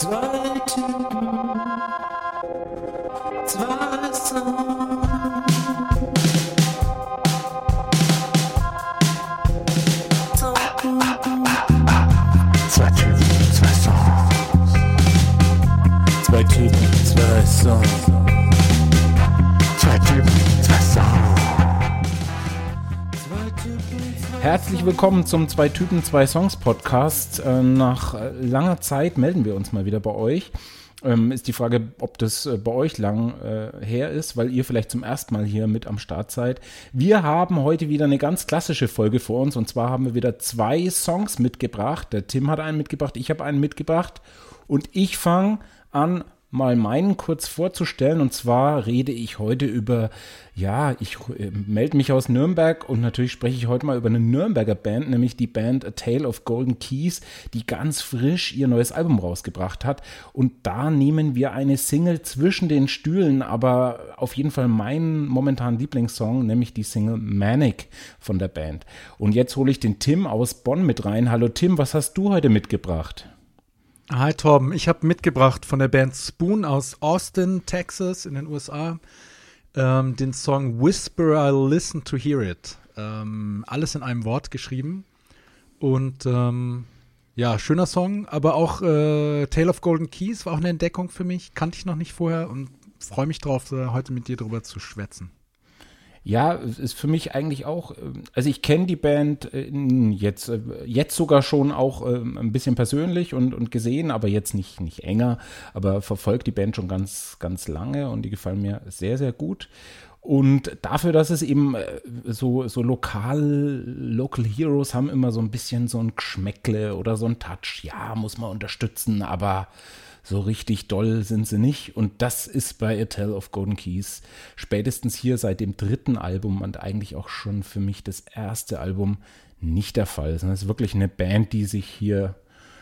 Zwei Typen, zwei Songs. Herzlich willkommen zum Zwei Typen, zwei Songs Podcast. Äh, Nach langer Zeit melden wir uns mal wieder bei euch. Ähm, ist die Frage, ob das äh, bei euch lang äh, her ist, weil ihr vielleicht zum ersten Mal hier mit am Start seid. Wir haben heute wieder eine ganz klassische Folge vor uns und zwar haben wir wieder zwei Songs mitgebracht. Der Tim hat einen mitgebracht, ich habe einen mitgebracht und ich fange an, mal meinen kurz vorzustellen. Und zwar rede ich heute über, ja, ich äh, melde mich aus Nürnberg und natürlich spreche ich heute mal über eine Nürnberger Band, nämlich die Band A Tale of Golden Keys, die ganz frisch ihr neues Album rausgebracht hat. Und da nehmen wir eine Single zwischen den Stühlen, aber auf jeden Fall meinen momentan Lieblingssong, nämlich die Single Manic von der Band. Und jetzt hole ich den Tim aus Bonn mit rein. Hallo Tim, was hast du heute mitgebracht? Hi Torben, ich habe mitgebracht von der Band Spoon aus Austin, Texas in den USA ähm, den Song Whisper I'll Listen to Hear It. Ähm, alles in einem Wort geschrieben und ähm, ja, schöner Song, aber auch äh, Tale of Golden Keys war auch eine Entdeckung für mich, kannte ich noch nicht vorher und freue mich drauf, heute mit dir drüber zu schwätzen. Ja, ist für mich eigentlich auch, ähm, also ich kenne die Band äh, jetzt, äh, jetzt sogar schon auch ein bisschen persönlich und, und gesehen, aber jetzt nicht, nicht enger, aber verfolgt die Band schon ganz, ganz lange und die gefallen mir sehr, sehr gut. Und dafür, dass es eben äh, so, so lokal, Local Heroes haben immer so ein bisschen so ein Geschmäckle oder so ein Touch. Ja, muss man unterstützen, aber so richtig doll sind sie nicht. Und das ist bei A Tale of Golden Keys spätestens hier seit dem dritten Album und eigentlich auch schon für mich das erste Album nicht der Fall. Es ist wirklich eine Band, die sich hier,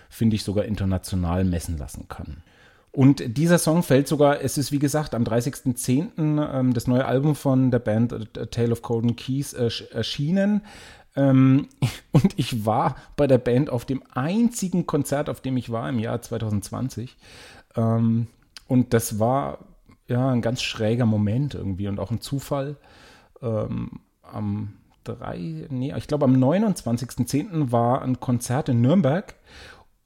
finde ich, sogar international messen lassen kann. Und dieser Song fällt sogar, es ist wie gesagt am 30.10. Ähm, das neue Album von der Band A Tale of Golden Keys erschienen. Ähm, und ich war bei der Band auf dem einzigen Konzert, auf dem ich war im Jahr 2020. Ähm, und das war ja ein ganz schräger Moment irgendwie und auch ein Zufall. Ähm, am 3, nee, ich glaube am 29.10. war ein Konzert in Nürnberg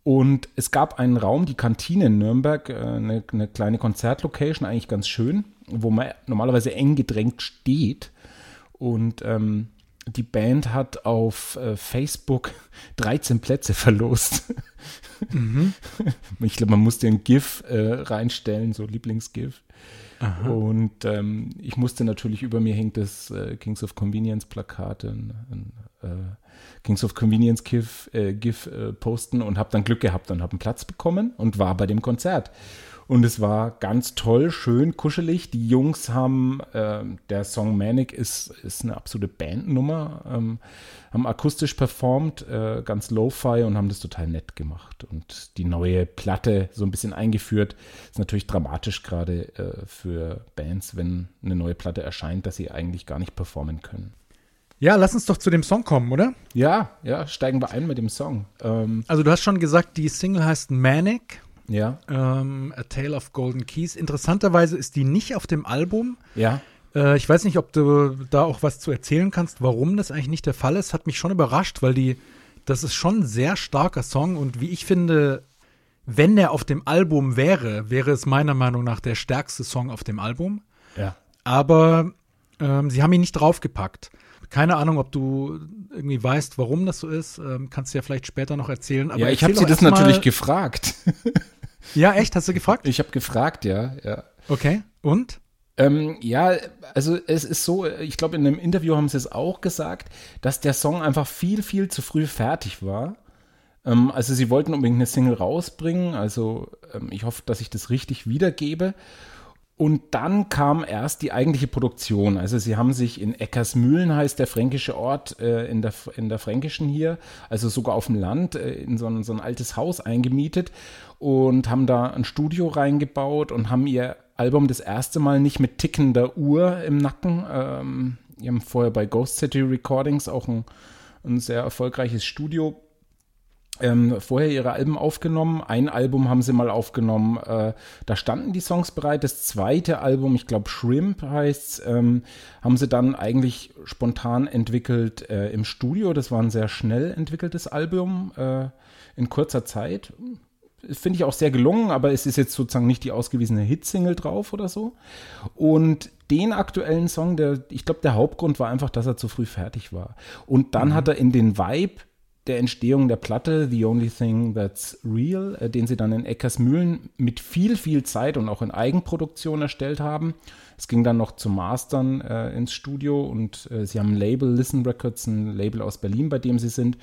und es gab einen Raum, die Kantine in Nürnberg, äh, eine, eine kleine Konzertlocation, eigentlich ganz schön, wo man normalerweise eng gedrängt steht. Und ähm, die Band hat auf äh, Facebook 13 Plätze verlost. Mhm. Ich glaube, man musste ein GIF äh, reinstellen, so Lieblingsgif. Aha. Und ähm, ich musste natürlich über mir hängt das äh, Kings of Convenience Plakat, ein, ein äh, Kings of Convenience GIF, äh, GIF äh, posten und habe dann Glück gehabt und habe einen Platz bekommen und war bei dem Konzert. Und es war ganz toll, schön, kuschelig. Die Jungs haben, äh, der Song Manic ist, ist eine absolute Bandnummer, ähm, haben akustisch performt, äh, ganz lo-fi und haben das total nett gemacht. Und die neue Platte so ein bisschen eingeführt. Ist natürlich dramatisch gerade äh, für Bands, wenn eine neue Platte erscheint, dass sie eigentlich gar nicht performen können. Ja, lass uns doch zu dem Song kommen, oder? Ja, ja, steigen wir ein mit dem Song. Ähm, also du hast schon gesagt, die Single heißt Manic. Ja. Ähm, A Tale of Golden Keys. Interessanterweise ist die nicht auf dem Album. Ja. Äh, ich weiß nicht, ob du da auch was zu erzählen kannst, warum das eigentlich nicht der Fall ist. Hat mich schon überrascht, weil die, das ist schon ein sehr starker Song und wie ich finde, wenn der auf dem Album wäre, wäre es meiner Meinung nach der stärkste Song auf dem Album. Ja. Aber ähm, sie haben ihn nicht draufgepackt. Keine Ahnung, ob du irgendwie weißt, warum das so ist. Ähm, kannst du ja vielleicht später noch erzählen. Aber ja, ich habe sie das natürlich gefragt. ja, echt? Hast du gefragt? Ich habe gefragt, ja, ja. Okay. Und? Ähm, ja, also es ist so, ich glaube, in einem Interview haben sie es auch gesagt, dass der Song einfach viel, viel zu früh fertig war. Ähm, also sie wollten unbedingt eine Single rausbringen. Also ähm, ich hoffe, dass ich das richtig wiedergebe. Und dann kam erst die eigentliche Produktion. Also sie haben sich in Eckersmühlen, heißt der fränkische Ort, äh, in, der, in der Fränkischen hier, also sogar auf dem Land, äh, in so ein, so ein altes Haus eingemietet und haben da ein Studio reingebaut und haben ihr Album das erste Mal nicht mit tickender Uhr im Nacken. Ähm, die haben vorher bei Ghost City Recordings auch ein, ein sehr erfolgreiches Studio ähm, vorher ihre Alben aufgenommen. Ein Album haben sie mal aufgenommen, äh, da standen die Songs bereit. Das zweite Album, ich glaube Shrimp heißt ähm, haben sie dann eigentlich spontan entwickelt äh, im Studio. Das war ein sehr schnell entwickeltes Album äh, in kurzer Zeit. Finde ich auch sehr gelungen, aber es ist jetzt sozusagen nicht die ausgewiesene Hitsingle drauf oder so. Und den aktuellen Song, der, ich glaube, der Hauptgrund war einfach, dass er zu früh fertig war. Und dann mhm. hat er in den Vibe der Entstehung der Platte The Only Thing That's Real, äh, den sie dann in Eckersmühlen mit viel, viel Zeit und auch in Eigenproduktion erstellt haben. Es ging dann noch zum Mastern äh, ins Studio und äh, sie haben ein Label, Listen Records, ein Label aus Berlin, bei dem sie sind,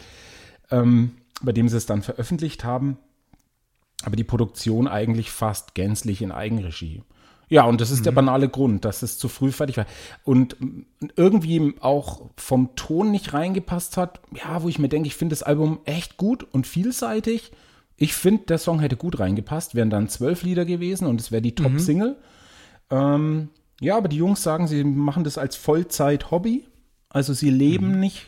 ähm, bei dem sie es dann veröffentlicht haben. Aber die Produktion eigentlich fast gänzlich in Eigenregie. Ja, und das ist mhm. der banale Grund, dass es zu früh fertig war. Und irgendwie auch vom Ton nicht reingepasst hat. Ja, wo ich mir denke, ich finde das Album echt gut und vielseitig. Ich finde, der Song hätte gut reingepasst, wären dann zwölf Lieder gewesen und es wäre die Top-Single. Mhm. Ähm, ja, aber die Jungs sagen, sie machen das als Vollzeit-Hobby. Also sie leben mhm. nicht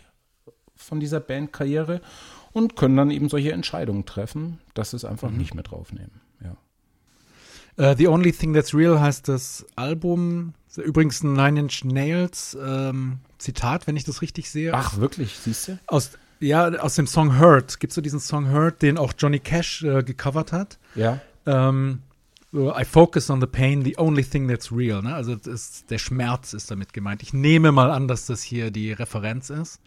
von dieser Bandkarriere und können dann eben solche Entscheidungen treffen, dass sie es einfach mhm. nicht mehr draufnehmen. Uh, The Only Thing That's Real heißt das Album. Übrigens ein Nine Inch Nails ähm, Zitat, wenn ich das richtig sehe. Ach, wirklich? Siehst du? Aus, ja, aus dem Song Hurt. Gibt es so diesen Song Hurt, den auch Johnny Cash äh, gecovert hat? Ja. Ähm, I focus on the pain, the only thing that's real. Ne? Also ist, der Schmerz ist damit gemeint. Ich nehme mal an, dass das hier die Referenz ist.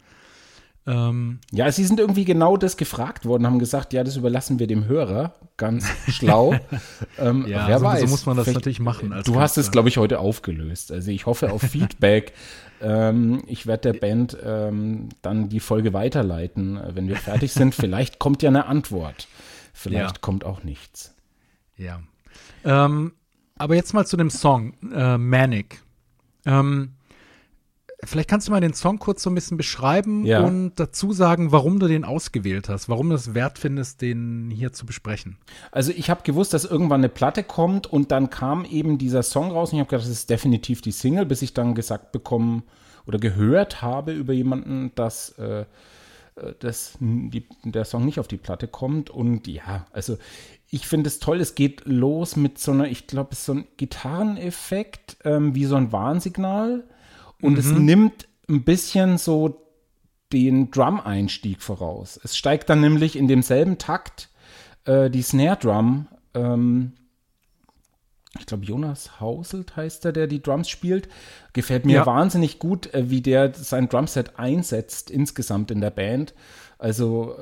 Ähm, ja, sie sind irgendwie genau das gefragt worden, haben gesagt, ja, das überlassen wir dem Hörer. Ganz schlau. ähm, ja, wer so, weiß. So muss man das natürlich machen. du Künstler. hast es, glaube ich, heute aufgelöst. Also ich hoffe auf Feedback. ähm, ich werde der Band ähm, dann die Folge weiterleiten, äh, wenn wir fertig sind. Vielleicht kommt ja eine Antwort. Vielleicht ja. kommt auch nichts. Ja. Ähm, aber jetzt mal zu dem Song, äh, Manic. Ähm, Vielleicht kannst du mal den Song kurz so ein bisschen beschreiben ja. und dazu sagen, warum du den ausgewählt hast, warum du es wert findest, den hier zu besprechen. Also ich habe gewusst, dass irgendwann eine Platte kommt und dann kam eben dieser Song raus und ich habe gedacht, das ist definitiv die Single, bis ich dann gesagt bekommen oder gehört habe über jemanden, dass, äh, äh dass die, der Song nicht auf die Platte kommt und ja, also ich finde es toll, es geht los mit so einer, ich glaube, es ist so ein Gitarreneffekt, ähm, wie so ein Warnsignal und mhm. es nimmt ein bisschen so den Drum-Einstieg voraus. Es steigt dann nämlich in demselben Takt äh, die Snare-Drum. Ähm, ich glaube, Jonas Hauselt heißt er, der die Drums spielt. Gefällt mir ja. wahnsinnig gut, äh, wie der sein Drumset einsetzt insgesamt in der Band. Also,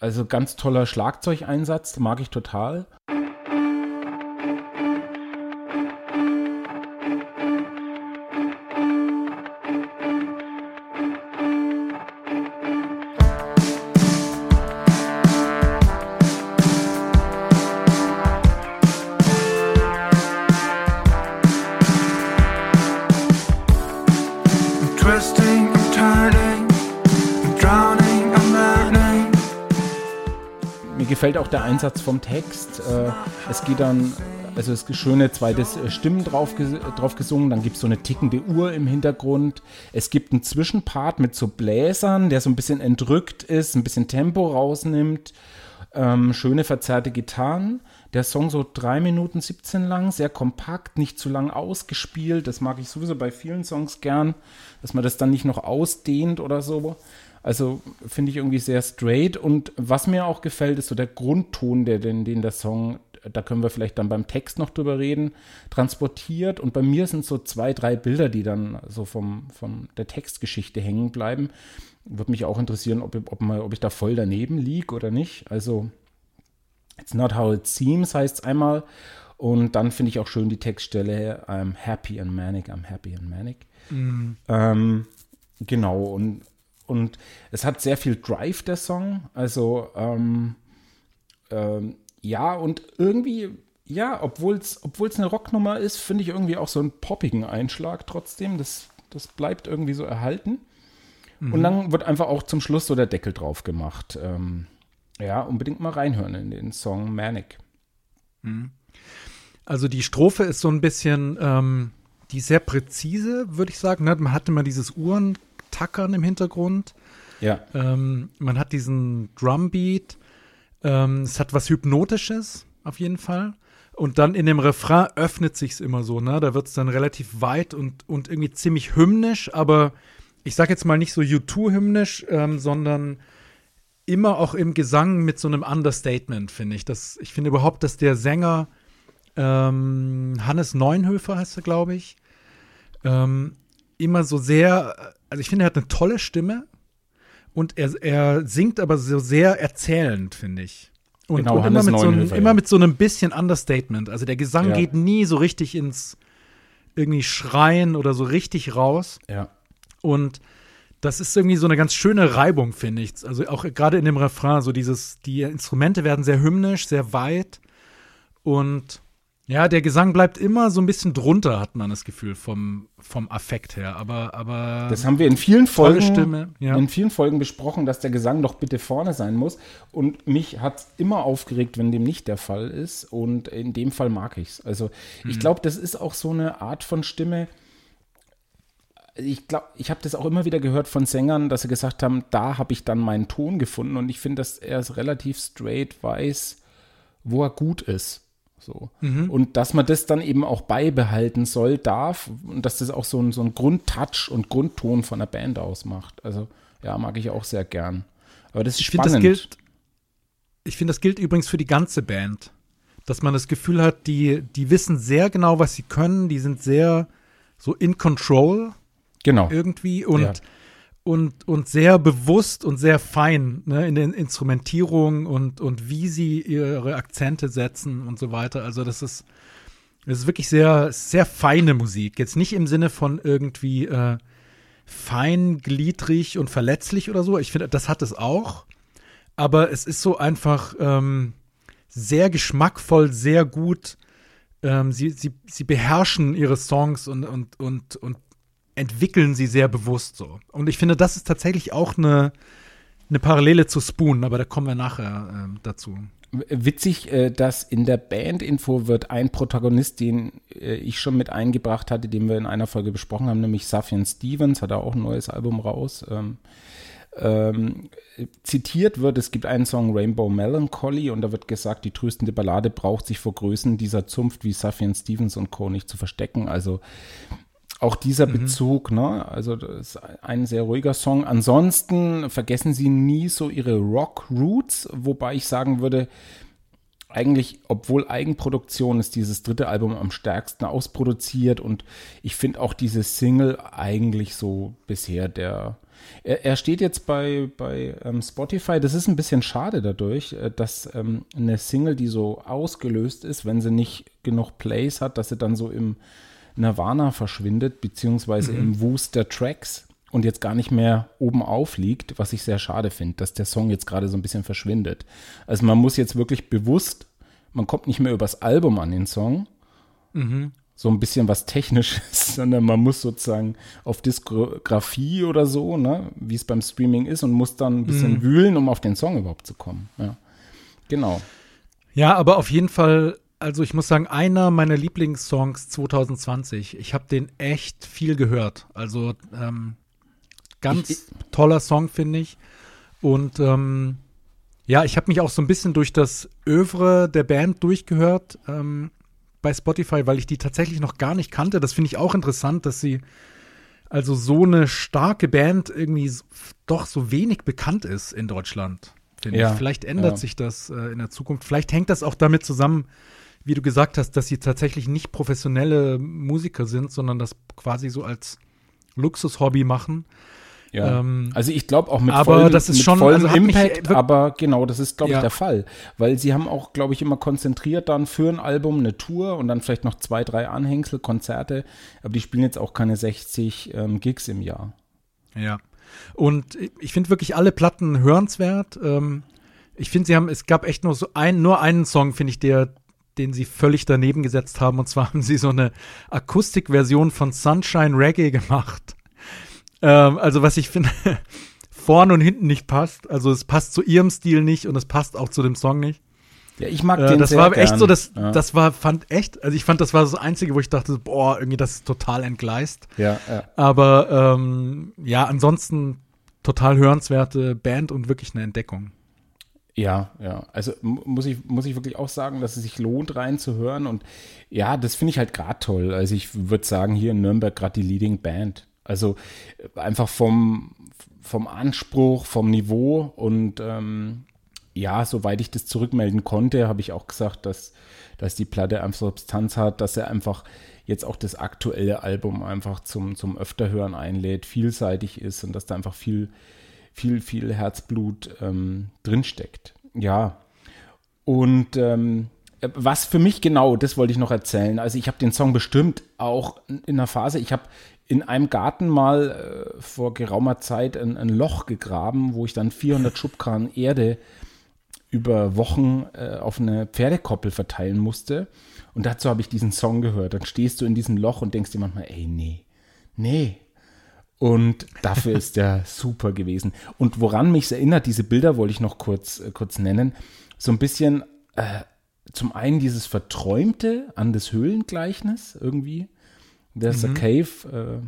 also ganz toller Schlagzeugeinsatz, mag ich total. Auch der Einsatz vom Text. Äh, es geht dann, also es ist schöne zweite äh, Stimmen drauf, drauf gesungen, dann gibt es so eine tickende Uhr im Hintergrund. Es gibt einen Zwischenpart mit so Bläsern, der so ein bisschen entrückt ist, ein bisschen Tempo rausnimmt. Ähm, schöne verzerrte Gitarren. Der Song so 3 Minuten 17 lang, sehr kompakt, nicht zu lang ausgespielt. Das mag ich sowieso bei vielen Songs gern, dass man das dann nicht noch ausdehnt oder so. Also finde ich irgendwie sehr straight. Und was mir auch gefällt, ist so der Grundton, der, den, den der Song, da können wir vielleicht dann beim Text noch drüber reden, transportiert. Und bei mir sind so zwei, drei Bilder, die dann so vom, vom der Textgeschichte hängen bleiben. Würde mich auch interessieren, ob, ob, mal, ob ich da voll daneben liege oder nicht. Also, It's not how it seems heißt es einmal. Und dann finde ich auch schön die Textstelle I'm happy and manic, I'm happy and manic. Mhm. Ähm, genau, und und es hat sehr viel Drive, der Song. Also, ähm, ähm, ja, und irgendwie, ja, obwohl es eine Rocknummer ist, finde ich irgendwie auch so einen poppigen Einschlag trotzdem. Das, das bleibt irgendwie so erhalten. Mhm. Und dann wird einfach auch zum Schluss so der Deckel drauf gemacht. Ähm, ja, unbedingt mal reinhören in den Song Manic. Mhm. Also die Strophe ist so ein bisschen, ähm, die sehr präzise, würde ich sagen. Ne? Man hatte mal dieses Uhren Tackern im Hintergrund. Ja. Ähm, man hat diesen Drumbeat. Ähm, es hat was Hypnotisches, auf jeden Fall. Und dann in dem Refrain öffnet sich's immer so, ne? Da wird's dann relativ weit und, und irgendwie ziemlich hymnisch, aber ich sag jetzt mal nicht so U2-hymnisch, ähm, sondern immer auch im Gesang mit so einem Understatement, finde ich. Das, ich finde überhaupt, dass der Sänger ähm, Hannes Neunhöfer heißt er, glaube ich, ähm, immer so sehr, also ich finde, er hat eine tolle Stimme und er, er singt aber so sehr erzählend, finde ich. Und, Genau, und immer, mit so einem, immer mit so einem bisschen Understatement. Also der Gesang Ja. geht nie so richtig ins irgendwie Schreien oder so richtig raus. Ja. Und das ist irgendwie so eine ganz schöne Reibung, finde ich. Also auch gerade in dem Refrain, so dieses, die Instrumente werden sehr hymnisch, sehr weit. Und ja, der Gesang bleibt immer so ein bisschen drunter, hat man das Gefühl, vom, vom Affekt her. Aber, aber Das haben wir in vielen Folgen, Stimme. Ja. in vielen Folgen besprochen, dass der Gesang doch bitte vorne sein muss. Und mich hat es immer aufgeregt, wenn dem nicht der Fall ist. Und in dem Fall mag ich es. Also Mhm. ich glaube, das ist auch so eine Art von Stimme. Ich glaube, ich habe das auch immer wieder gehört von Sängern, dass sie gesagt haben, da habe ich dann meinen Ton gefunden. Und ich finde, dass er es relativ straight weiß, wo er gut ist. So. Mhm. Und dass man das dann eben auch beibehalten soll, darf und dass das auch so ein, so ein Grundtouch und Grundton von der Band ausmacht. Also, ja, mag ich auch sehr gern. Aber das ist Ich spannend. das gilt. Ich finde, das gilt übrigens für die ganze Band. Dass man das Gefühl hat, die, die wissen sehr genau, was sie können, die sind sehr so in control genau. irgendwie und, Ja. Und, und sehr bewusst und sehr fein ne, in den Instrumentierungen und, und wie sie ihre Akzente setzen und so weiter. Also das ist, das ist wirklich sehr, sehr feine Musik. Jetzt nicht im Sinne von irgendwie äh, feingliedrig und verletzlich oder so. Ich finde, das hat es auch. Aber es ist so einfach ähm, sehr geschmackvoll, sehr gut. Ähm, sie, sie, sie beherrschen ihre Songs und, und, und, und entwickeln sie sehr bewusst so. Und ich finde, das ist tatsächlich auch eine, eine Parallele zu Spoon, aber da kommen wir nachher ähm, dazu. Witzig, äh, dass in der Band-Info wird ein Protagonist, den äh, ich schon mit eingebracht hatte, den wir in einer Folge besprochen haben, nämlich Safian Stevens, hat er auch ein neues Album raus. Ähm, ähm, zitiert wird, es gibt einen Song Rainbow Melancholy und da wird gesagt, die tröstende Ballade braucht sich vor Größen dieser Zunft wie Safian Stevens und Co. nicht zu verstecken. Also auch dieser Bezug, ne? Also das ist ein sehr ruhiger Song. Ansonsten vergessen sie nie so ihre Rock-Roots, wobei ich sagen würde, eigentlich, obwohl Eigenproduktion ist dieses dritte Album am stärksten ausproduziert und ich finde auch diese Single eigentlich so bisher der. Er, er steht jetzt bei, bei ähm, Spotify. Das ist ein bisschen schade dadurch, äh, dass ähm, eine Single, die so ausgelöst ist, wenn sie nicht genug Plays hat, dass sie dann so im Nirvana verschwindet, beziehungsweise im Wust der Tracks und jetzt gar nicht mehr oben aufliegt, was ich sehr schade finde, dass der Song jetzt gerade so ein bisschen verschwindet. Also man muss jetzt wirklich bewusst, man kommt nicht mehr übers Album an den Song, so ein bisschen was Technisches, sondern man muss sozusagen auf Diskografie oder so, ne, wie es beim Streaming ist und muss dann ein bisschen wühlen, um auf den Song überhaupt zu kommen. Ja. Genau. Ja, aber auf jeden Fall, also ich muss sagen, einer meiner Lieblingssongs 2020. Ich habe den echt viel gehört. Also ähm, ganz Ich- toller Song, finde ich. Und ähm, ja, ich habe mich auch so ein bisschen durch das Övre der Band durchgehört ähm, bei Spotify, weil ich die tatsächlich noch gar nicht kannte. Das finde ich auch interessant, dass sie also so eine starke Band irgendwie doch so wenig bekannt ist in Deutschland. Ja, ich. Vielleicht ändert ja. sich das äh, in der Zukunft. Vielleicht hängt das auch damit zusammen, wie du gesagt hast, dass sie tatsächlich nicht professionelle Musiker sind, sondern das quasi so als Luxushobby machen. Ja. Ähm, also ich glaube auch mit aber vollem, das ist schon- vollem also mich Impact, wirk- aber genau, das ist glaube ich Ja. der Fall, weil sie haben auch glaube ich immer konzentriert dann für ein Album eine Tour und dann vielleicht noch zwei, drei Anhängsel, Konzerte, aber die spielen jetzt auch keine 60 ähm, Gigs im Jahr. Ja. Und ich finde wirklich alle Platten hörenswert. Ähm, ich finde, sie haben, es gab echt nur so ein, nur einen Song, finde ich, der, den sie völlig daneben gesetzt haben. Und zwar haben sie so eine Akustikversion von Sunshine Reggae gemacht. Ähm, also, was ich finde, vorne und hinten nicht passt. Also, es passt zu ihrem Stil nicht und es passt auch zu dem Song nicht. Ja, ich mag Äh, den das war gern. echt so, das, ja. das war, fand echt, also ich fand, das war das Einzige, wo ich dachte, boah, irgendwie das ist total entgleist. ja, ja. Aber ähm, ja, ansonsten total hörenswerte Band und wirklich eine Entdeckung. Ja, ja. Also muss ich, muss ich wirklich auch sagen, dass es sich lohnt, reinzuhören. Und ja, das finde ich halt gerade toll. Also ich würde sagen, hier in Nürnberg gerade die Leading Band. Also äh, einfach vom, vom Anspruch, vom Niveau und ähm, ja, soweit ich das zurückmelden konnte, habe ich auch gesagt, dass, dass die Platte einfach Substanz hat, dass er einfach jetzt auch das aktuelle Album einfach zum, zum Öfterhören einlädt, vielseitig ist und dass da einfach viel, viel, viel Herzblut ähm, drinsteckt. Ja. Und ähm, was für mich genau, das wollte ich noch erzählen. Also ich habe den Song bestimmt auch in einer Phase, ich habe in einem Garten mal äh, vor geraumer Zeit ein, ein, Loch gegraben, wo ich dann 400 Schubkarren Erde über Wochen äh, auf eine Pferdekoppel verteilen musste. Und dazu habe ich diesen Song gehört. Dann stehst du in diesem Loch und denkst dir manchmal, ey, nee, nee, und dafür ist der super gewesen. Und woran mich erinnert, diese Bilder wollte ich noch kurz, äh, kurz nennen. So ein bisschen, äh, zum einen dieses Verträumte an das Höhlengleichnis irgendwie. There's mhm. a cave,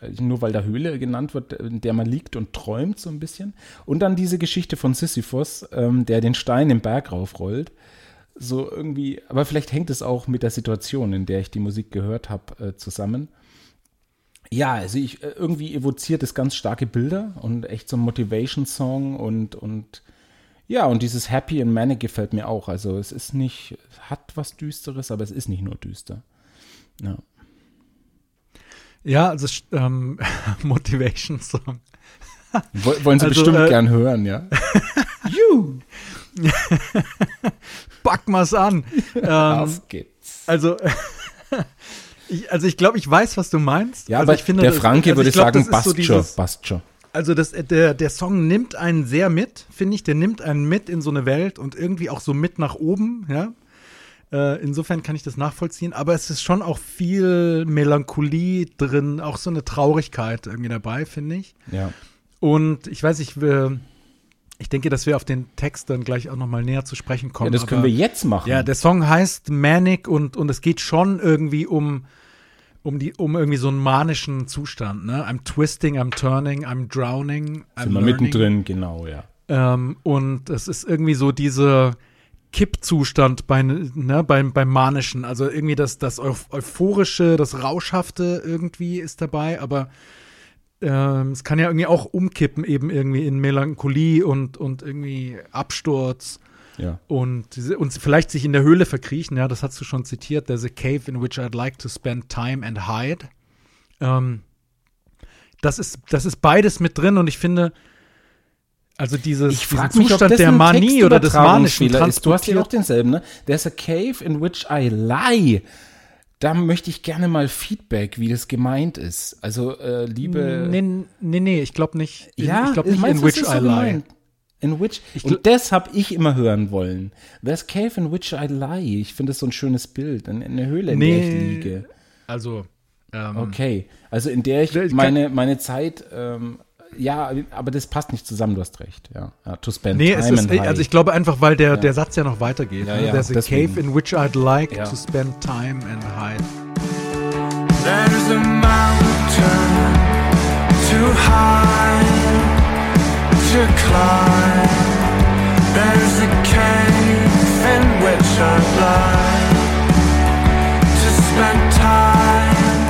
äh, äh, nur weil da Höhle genannt wird, in der man liegt und träumt so ein bisschen. Und dann diese Geschichte von Sisyphus, ähm, der den Stein im Berg raufrollt. So irgendwie, aber vielleicht hängt es auch mit der Situation, in der ich die Musik gehört habe, äh, zusammen. Ja, also ich äh, irgendwie evoziert es ganz starke Bilder und echt so ein Motivation-Song und, und ja, und dieses Happy and Manic gefällt mir auch. Also es ist nicht, hat was Düsteres, aber es ist nicht nur düster. Ja. Ja, also ähm, Motivation-Song. Wollen Sie also, bestimmt äh, gern hören, ja? you! Back mal's an. Ähm, Auf geht's. Also ich, also ich glaube, ich weiß, was du meinst. Ja, also aber ich finde, der Franke also würde glaub, sagen, passt so passt schon. Also das, der, der Song nimmt einen sehr mit, finde ich. Der nimmt einen mit in so eine Welt und irgendwie auch so mit nach oben, ja. Äh, insofern kann ich das nachvollziehen. Aber es ist schon auch viel Melancholie drin, auch so eine Traurigkeit irgendwie dabei, finde ich. Ja. Und ich weiß, ich will ich denke, dass wir auf den Text dann gleich auch noch mal näher zu sprechen kommen. Ja, das können wir jetzt machen. Ja, der Song heißt Manic und, und es geht schon irgendwie um, um, die, um irgendwie so einen manischen Zustand. Ne? I'm twisting, I'm turning, I'm drowning, I'm Sind wir mittendrin, genau, ja. Ähm, und es ist irgendwie so diese Kippzustand bei, ne, beim, beim Manischen. Also irgendwie das, das Euphorische, das Rauschhafte irgendwie ist dabei, aber ähm, es kann ja irgendwie auch umkippen, eben irgendwie in Melancholie und, und irgendwie Absturz. Ja. Und, und vielleicht sich in der Höhle verkriechen, ja, das hast du schon zitiert. There's a cave in which I'd like to spend time and hide. Ähm, das, ist, das ist beides mit drin und ich finde, also dieses ich frag mich, Zustand der Manie oder des Manischen ist. Du hast ja auch denselben, ne? There's a cave in which I lie da möchte ich gerne mal Feedback, wie das gemeint ist. Also, äh, liebe. Nee, nee, nee ich glaube nicht. In, ja, ich glaube nicht in which I lie. In which, ich und das habe ich immer hören wollen. There's cave in which I lie. Ich finde das so ein schönes Bild. In, in der Höhle, in nee, der ich liege. Also. Ähm, okay. Also in der ich meine, meine Zeit ähm, ja, aber das passt nicht zusammen, du hast recht. Ja, ja to spend nee, time ist, also ich glaube einfach, weil der, ja. der Satz ja noch weitergeht. Ja, ne? ja, There's a deswegen. cave in which I'd like to spend time and hide. There's a mountain too high to climb. There's a cave in which I'd like to spend time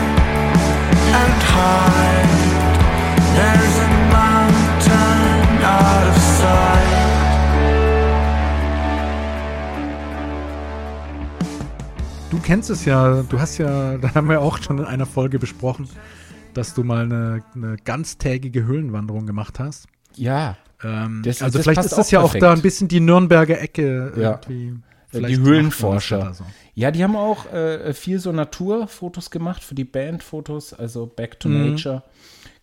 and hide. There's a Du kennst es ja, du hast ja, da haben wir auch schon in einer Folge besprochen, dass du mal eine, eine ganztägige Höhlenwanderung gemacht hast. Ja. Ähm, das, also das vielleicht ist das ja perfekt. auch da ein bisschen die Nürnberger Ecke ja. irgendwie. die Höhlenforscher. So. Ja, die haben auch äh, viel so Naturfotos gemacht für die Bandfotos, also Back to mhm. Nature.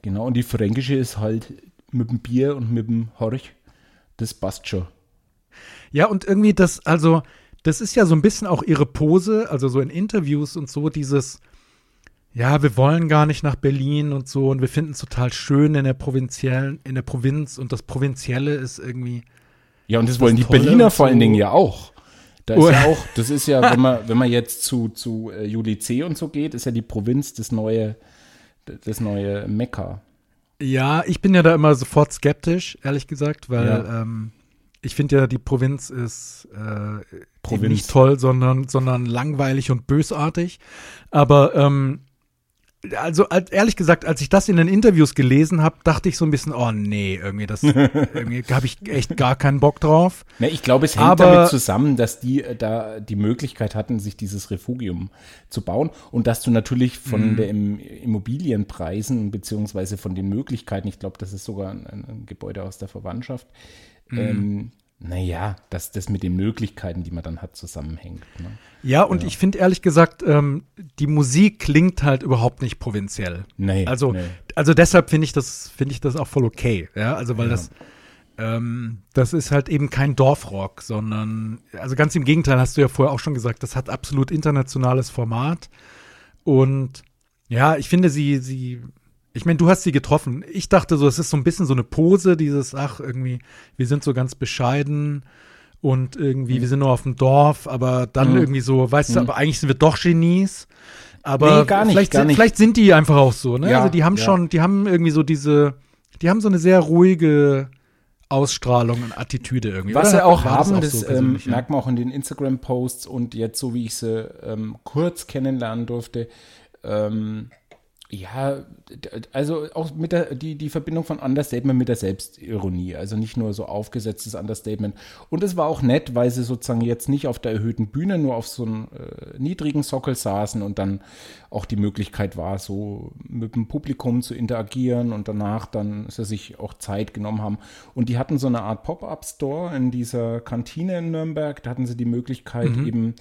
Genau, und die fränkische ist halt mit dem Bier und mit dem Horch. Das passt schon. Ja, und irgendwie das, also, das ist ja so ein bisschen auch ihre Pose, also so in Interviews und so, dieses, ja, wir wollen gar nicht nach Berlin und so und wir finden es total schön in der provinziellen, in der Provinz und das Provinzielle ist irgendwie. Ja, und das, das wollen die Berliner vor allen Dingen ja auch. Da ist oh. ja auch, das ist ja, wenn man, wenn man jetzt zu, zu äh, Juli C und so geht, ist ja die Provinz das neue, das neue Mekka. Ja, ich bin ja da immer sofort skeptisch, ehrlich gesagt, weil ja. ähm, ich finde ja, die Provinz ist äh, Provinz. nicht toll, sondern, sondern langweilig und bösartig. Aber ähm, also als, ehrlich gesagt, als ich das in den Interviews gelesen habe, dachte ich so ein bisschen, oh nee, irgendwie das irgendwie habe ich echt gar keinen Bock drauf. Ne, ich glaube, es hängt Aber- damit zusammen, dass die äh, da die Möglichkeit hatten, sich dieses Refugium zu bauen und dass du natürlich Mhm. von der Im Immobilienpreisen beziehungsweise von den Möglichkeiten, ich glaube, das ist sogar ein, ein, ein Gebäude aus der Verwandtschaft, Mhm. ähm, naja, dass das mit den Möglichkeiten, die man dann hat, zusammenhängt. Ne? Ja, und ich finde ehrlich gesagt, ähm, die Musik klingt halt überhaupt nicht provinziell. Nee, Also, nee. also deshalb finde ich das, finde ich das auch voll okay. Ja, also weil Ja. das, ähm, das ist halt eben kein Dorfrock, sondern, also ganz im Gegenteil, hast du ja vorher auch schon gesagt, das hat absolut internationales Format. Und ja, ich finde sie, sie, ich meine, du hast sie getroffen. Ich dachte so, es ist so ein bisschen so eine Pose, dieses, ach, irgendwie, wir sind so ganz bescheiden und irgendwie, wir sind nur auf dem Dorf, aber dann Mhm. irgendwie so, weißt du, aber eigentlich sind wir doch Genies. Aber Nee, nicht, vielleicht, sind, vielleicht sind die einfach auch so, ne? Ja, also die haben ja. schon, die haben irgendwie so diese, die haben so eine sehr ruhige Ausstrahlung und Attitüde irgendwie. Was sie auch haben, auch das, so ähm, persönlich, ja? merkt man auch in den Instagram-Posts und jetzt, so wie ich sie ähm, kurz kennenlernen durfte, ähm, ja, also auch mit der, die, die Verbindung von Understatement mit der Selbstironie, also nicht nur so aufgesetztes Understatement. Und es war auch nett, weil sie sozusagen jetzt nicht auf der erhöhten Bühne nur auf so einem äh, niedrigen Sockel saßen und dann auch die Möglichkeit war, so mit dem Publikum zu interagieren und danach dann sie sich auch Zeit genommen haben. Und die hatten so eine Art Pop-up-Store in dieser Kantine in Nürnberg. Da hatten sie die Möglichkeit, eben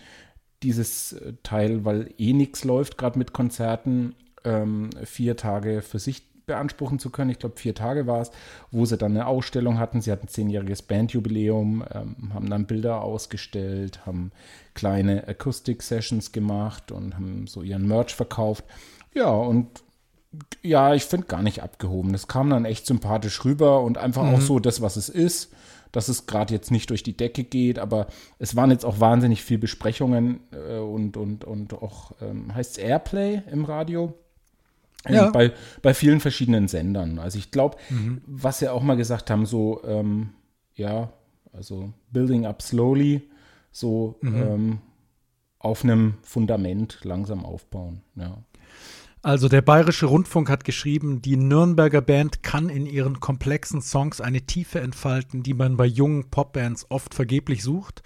dieses äh, Teil, weil eh nichts läuft, gerade mit Konzerten, ähm, vier Tage für sich beanspruchen zu können. Ich glaube, vier Tage war es, wo sie dann eine Ausstellung hatten. Sie hatten zehnjähriges Bandjubiläum, ähm, haben dann Bilder ausgestellt, haben kleine Akustik-Sessions gemacht und haben so ihren Merch verkauft. Ja, und ja, ich finde gar nicht abgehoben. Das kam dann echt sympathisch rüber und einfach auch so das, was es ist. Dass es gerade jetzt nicht durch die Decke geht, aber es waren jetzt auch wahnsinnig viel Besprechungen äh, und, und, und auch, ähm, heißt es Airplay im Radio? Ähm, Ja. Bei, bei vielen verschiedenen Sendern. Also ich glaube, was sie auch mal gesagt haben, so, ähm, ja, also building up slowly, so ähm, auf einem Fundament langsam aufbauen, ja. Also der Bayerische Rundfunk hat geschrieben, die Nürnberger Band kann in ihren komplexen Songs eine Tiefe entfalten, die man bei jungen Popbands oft vergeblich sucht.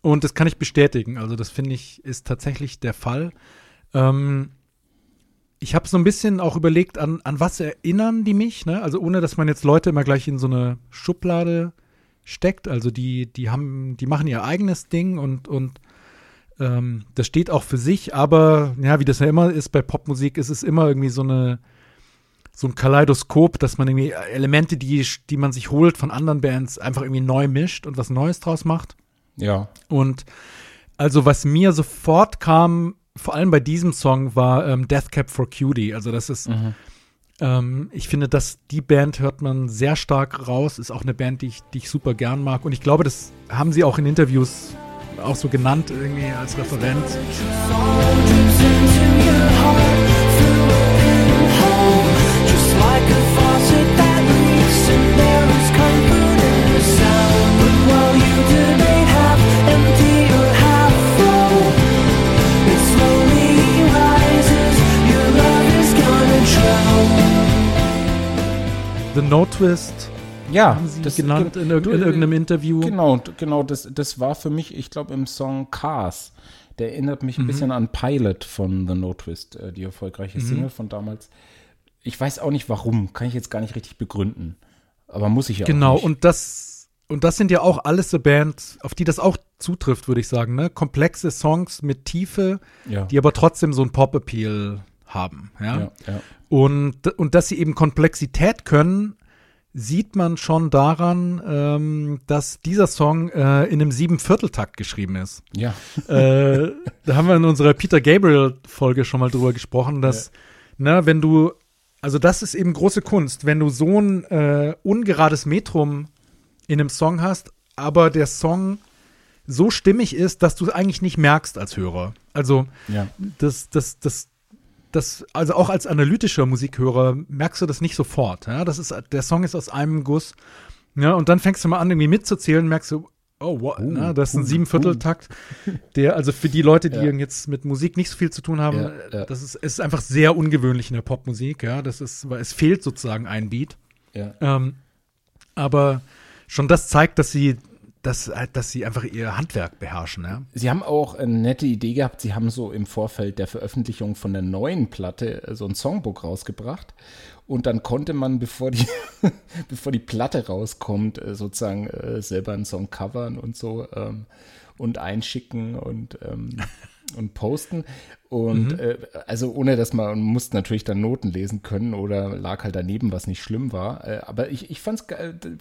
Und das kann ich bestätigen. Also das finde ich ist tatsächlich der Fall. Ähm, ich habe so ein bisschen auch überlegt, an, an was erinnern die mich, ne? Also ohne, dass man jetzt Leute immer gleich in so eine Schublade steckt. Also die, die haben, die machen ihr eigenes Ding und, und ähm, das steht auch für sich, aber ja, wie das ja immer ist bei Popmusik, ist es immer irgendwie so eine so ein Kaleidoskop, dass man irgendwie Elemente, die, die man sich holt von anderen Bands, einfach irgendwie neu mischt und was Neues draus macht. Ja, Und also was mir sofort kam, vor allem bei diesem Song, war ähm, Death Cab for Cutie. Also das ist, ähm, ich finde, dass die Band hört man sehr stark raus. Ist auch eine Band, die ich, die ich super gern mag. Und ich glaube, das haben sie auch in Interviews auch so genannt, irgendwie als Referenz. The No Twist ja, haben sie genannt in, irg in irgendeinem Interview. Genau, genau, das, das war für mich, ich glaube, im Song Cars. Der erinnert mich Mhm. ein bisschen an Pilot von The No Twist, äh, die erfolgreiche Mhm. Single von damals. Ich weiß auch nicht warum, kann ich jetzt gar nicht richtig begründen. Aber muss ich ja Genau, und das, und das sind ja auch alles so Bands, auf die das auch zutrifft, würde ich sagen, ne? Komplexe Songs mit Tiefe, ja. die aber trotzdem so ein Pop-Appeal haben, ja? ja, ja. Und, und dass sie eben Komplexität können, sieht man schon daran, ähm, dass dieser Song äh, in einem Siebenvierteltakt geschrieben ist. ja. äh, da haben wir in unserer Peter Gabriel-Folge schon mal drüber gesprochen, dass, na, wenn du, also das ist eben große Kunst, wenn du so ein äh, ungerades Metrum in einem Song hast, aber der Song so stimmig ist, dass du es eigentlich nicht merkst als Hörer. Also ja. das, das, das, das, also auch als analytischer Musikhörer merkst du das nicht sofort. Ja? Das ist, der Song ist aus einem Guss Ja, und dann fängst du mal an, irgendwie mitzuzählen, merkst du, oh, wow, Uh, na, das ist ein uh, Siebenvierteltakt, der, also für die Leute, die Ja. jetzt mit Musik nicht so viel zu tun haben, Ja, ja. das ist, es ist einfach sehr ungewöhnlich in der Popmusik, ja, das ist, weil es fehlt sozusagen ein Beat. Ja. Ähm, aber schon das zeigt, dass sie, dass, äh, dass sie einfach ihr Handwerk beherrschen, ja. Sie haben auch eine nette Idee gehabt. Sie haben so im Vorfeld der Veröffentlichung von der neuen Platte äh, so ein Songbook rausgebracht. Und dann konnte man, bevor die, bevor die Platte rauskommt, äh, sozusagen selber einen Song covern und so ähm, und einschicken und, ähm, und posten. Und äh, also ohne dass man, man musste natürlich dann Noten lesen können oder lag halt daneben, was nicht schlimm war. Äh, aber ich, ich fand es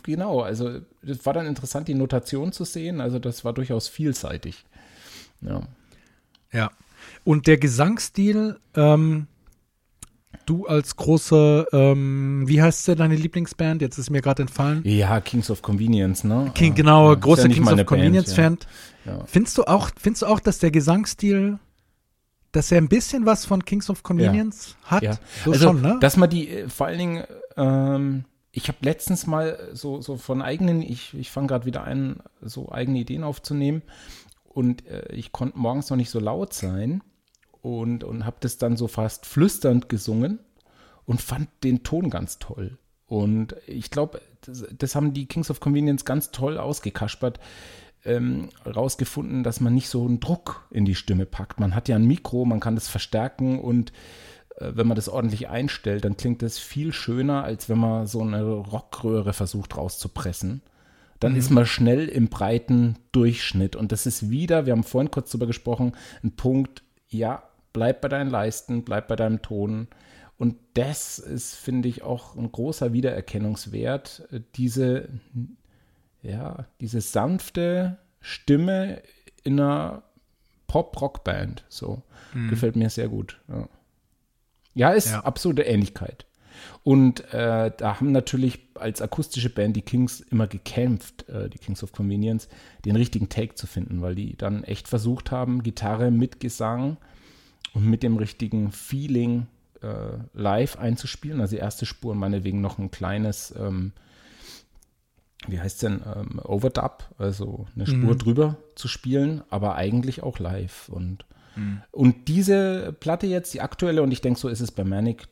genau, also das war dann interessant, die Notation zu sehen. Also das war durchaus vielseitig. Ja. Ja. Und der Gesangsstil, ähm, du als großer, ähm, wie heißt sie, deine Lieblingsband? Jetzt ist mir gerade entfallen. Ja, Kings of Convenience, ne? King, Ja, genau, ja, großer ja Kings of Convenience-Fan. Ja. Ja. Findest du auch, findest du auch, dass der Gesangsstil, dass er ein bisschen was von Kings of Convenience hat? Ja, So also, schon, ne? dass man die äh, vor allen Dingen, ähm, ich habe letztens mal so, so von eigenen, ich, ich fange gerade wieder an, so eigene Ideen aufzunehmen und äh, ich konnte morgens noch nicht so laut sein und, und habe das dann so fast flüsternd gesungen und fand den Ton ganz toll. Und ich glaube, das, das haben die Kings of Convenience ganz toll ausgekaspert, ähm, rausgefunden, dass man nicht so einen Druck in die Stimme packt. Man hat ja ein Mikro, man kann das verstärken und äh, wenn man das ordentlich einstellt, dann klingt das viel schöner, als wenn man so eine Rockröhre versucht rauszupressen. Dann ist man schnell im breiten Durchschnitt. Und das ist wieder, wir haben vorhin kurz drüber gesprochen, ein Punkt, ja, bleib bei deinen Leisten, bleib bei deinem Ton. Und das ist, finde ich, auch ein großer Wiedererkennungswert, äh, diese, ja, diese sanfte Stimme in einer Pop-Rock-Band. So, gefällt mir sehr gut. Ja, ja ist Ja. absolute Ähnlichkeit. Und äh, da haben natürlich als akustische Band die Kings immer gekämpft, äh, die Kings of Convenience, den richtigen Take zu finden, weil die dann echt versucht haben, Gitarre mit Gesang und mit dem richtigen Feeling äh, live einzuspielen. Also die erste Spur, meinetwegen noch ein kleines, ähm, wie heißt denn, ähm, Overdub, also eine Spur drüber zu spielen, aber eigentlich auch live. Und, und diese Platte jetzt, die aktuelle, und ich denke, so ist es bei Manic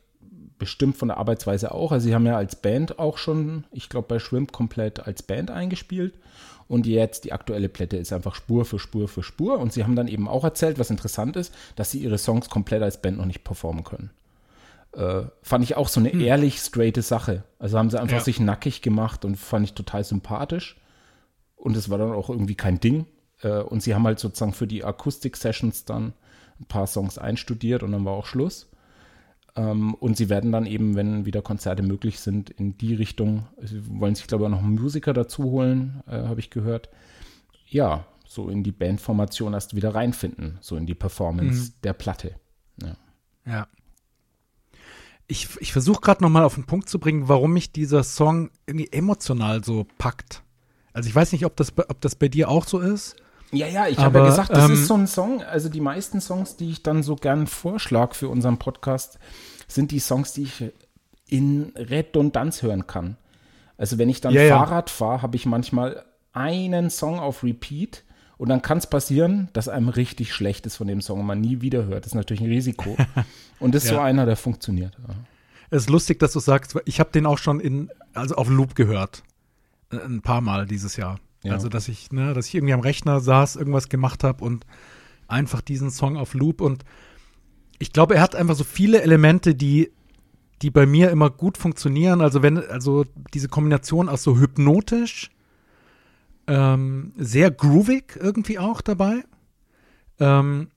bestimmt von der Arbeitsweise auch. Also sie haben ja als Band auch schon, ich glaube bei Shrimp komplett als Band eingespielt. Und jetzt die aktuelle Platte ist einfach Spur für Spur für Spur. Und sie haben dann eben auch erzählt, was interessant ist, dass sie ihre Songs komplett als Band noch nicht performen können. Äh, fand ich auch so eine ehrlich straighte Sache. Also haben sie einfach Ja. sich nackig gemacht und fand ich total sympathisch. Und es war dann auch irgendwie kein Ding. Äh, und sie haben halt sozusagen für die Akustik-Sessions dann ein paar Songs einstudiert und dann war auch Schluss. Ähm, und sie werden dann eben, wenn wieder Konzerte möglich sind, in die Richtung, sie wollen sich, glaube ich, noch einen Musiker dazu holen, äh, habe ich gehört. Ja, so in die Bandformation erst wieder reinfinden, so in die Performance der Platte. Ja. Ja. Ich, ich versuche gerade noch mal auf den Punkt zu bringen, warum mich dieser Song irgendwie emotional so packt. Also ich weiß nicht, ob das, ob das bei dir auch so ist. Ja, ja, ich habe ja gesagt, das ähm, ist so ein Song, also die meisten Songs, die ich dann so gern vorschlage für unseren Podcast, sind die Songs, die ich in Redundanz hören kann. Also wenn ich dann Ja, ja. Fahrrad fahre, habe ich manchmal einen Song auf Repeat und dann kann es passieren, dass einem richtig schlecht ist von dem Song und man nie wieder hört. Das ist natürlich ein Risiko. Und das ist so Ja. einer, der funktioniert. Ja. Es ist lustig, dass du sagst, ich habe den auch schon in, also auf Loop gehört. Äh, Ein paar Mal dieses Jahr. Ja. Also, dass ich, ne, dass ich irgendwie am Rechner saß, irgendwas gemacht habe und einfach diesen Song auf Loop und ich glaube, er hat einfach so viele Elemente, die, die bei mir immer gut funktionieren. Also wenn, also diese Kombination aus so hypnotisch, ähm, sehr groovig irgendwie auch dabei. Ähm,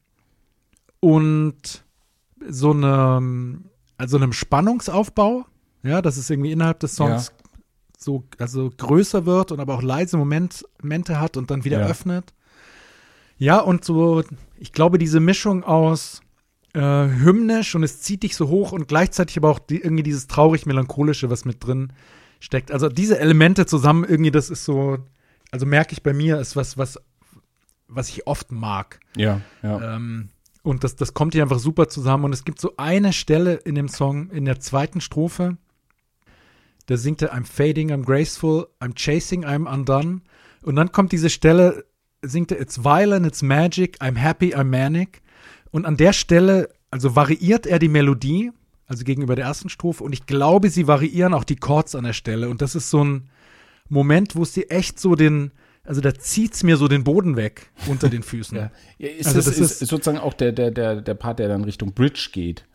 und so eine, also einem Spannungsaufbau, ja, dass es irgendwie innerhalb des Songs so also größer wird und aber auch leise Moment, Momente hat und dann wieder Ja. öffnet. Ja, und so, ich glaube, diese Mischung aus äh, hymnisch und es zieht dich so hoch und gleichzeitig aber auch die, irgendwie dieses traurig-melancholische, was mit drin steckt. Also diese Elemente zusammen irgendwie, das ist so, also merke ich bei mir, ist was, was, was ich oft mag. Ja, ja. Ähm, und das, das kommt hier einfach super zusammen. Und es gibt so eine Stelle in dem Song, in der zweiten Strophe, Da singt er I'm fading, I'm graceful, I'm chasing, I'm undone. Und dann kommt diese Stelle, singt er It's violent, it's magic, I'm happy, I'm manic. Und an der Stelle, also variiert er die Melodie, also gegenüber der ersten Strophe. Und ich glaube, sie variieren auch die Chords an der Stelle. Und das ist so ein Moment, wo es dir echt so den, also da zieht's mir so den Boden weg unter den Füßen. Ja. Ja, ist Also das, das ist, ist- sozusagen auch der, der, der, der Part, der dann Richtung Bridge geht?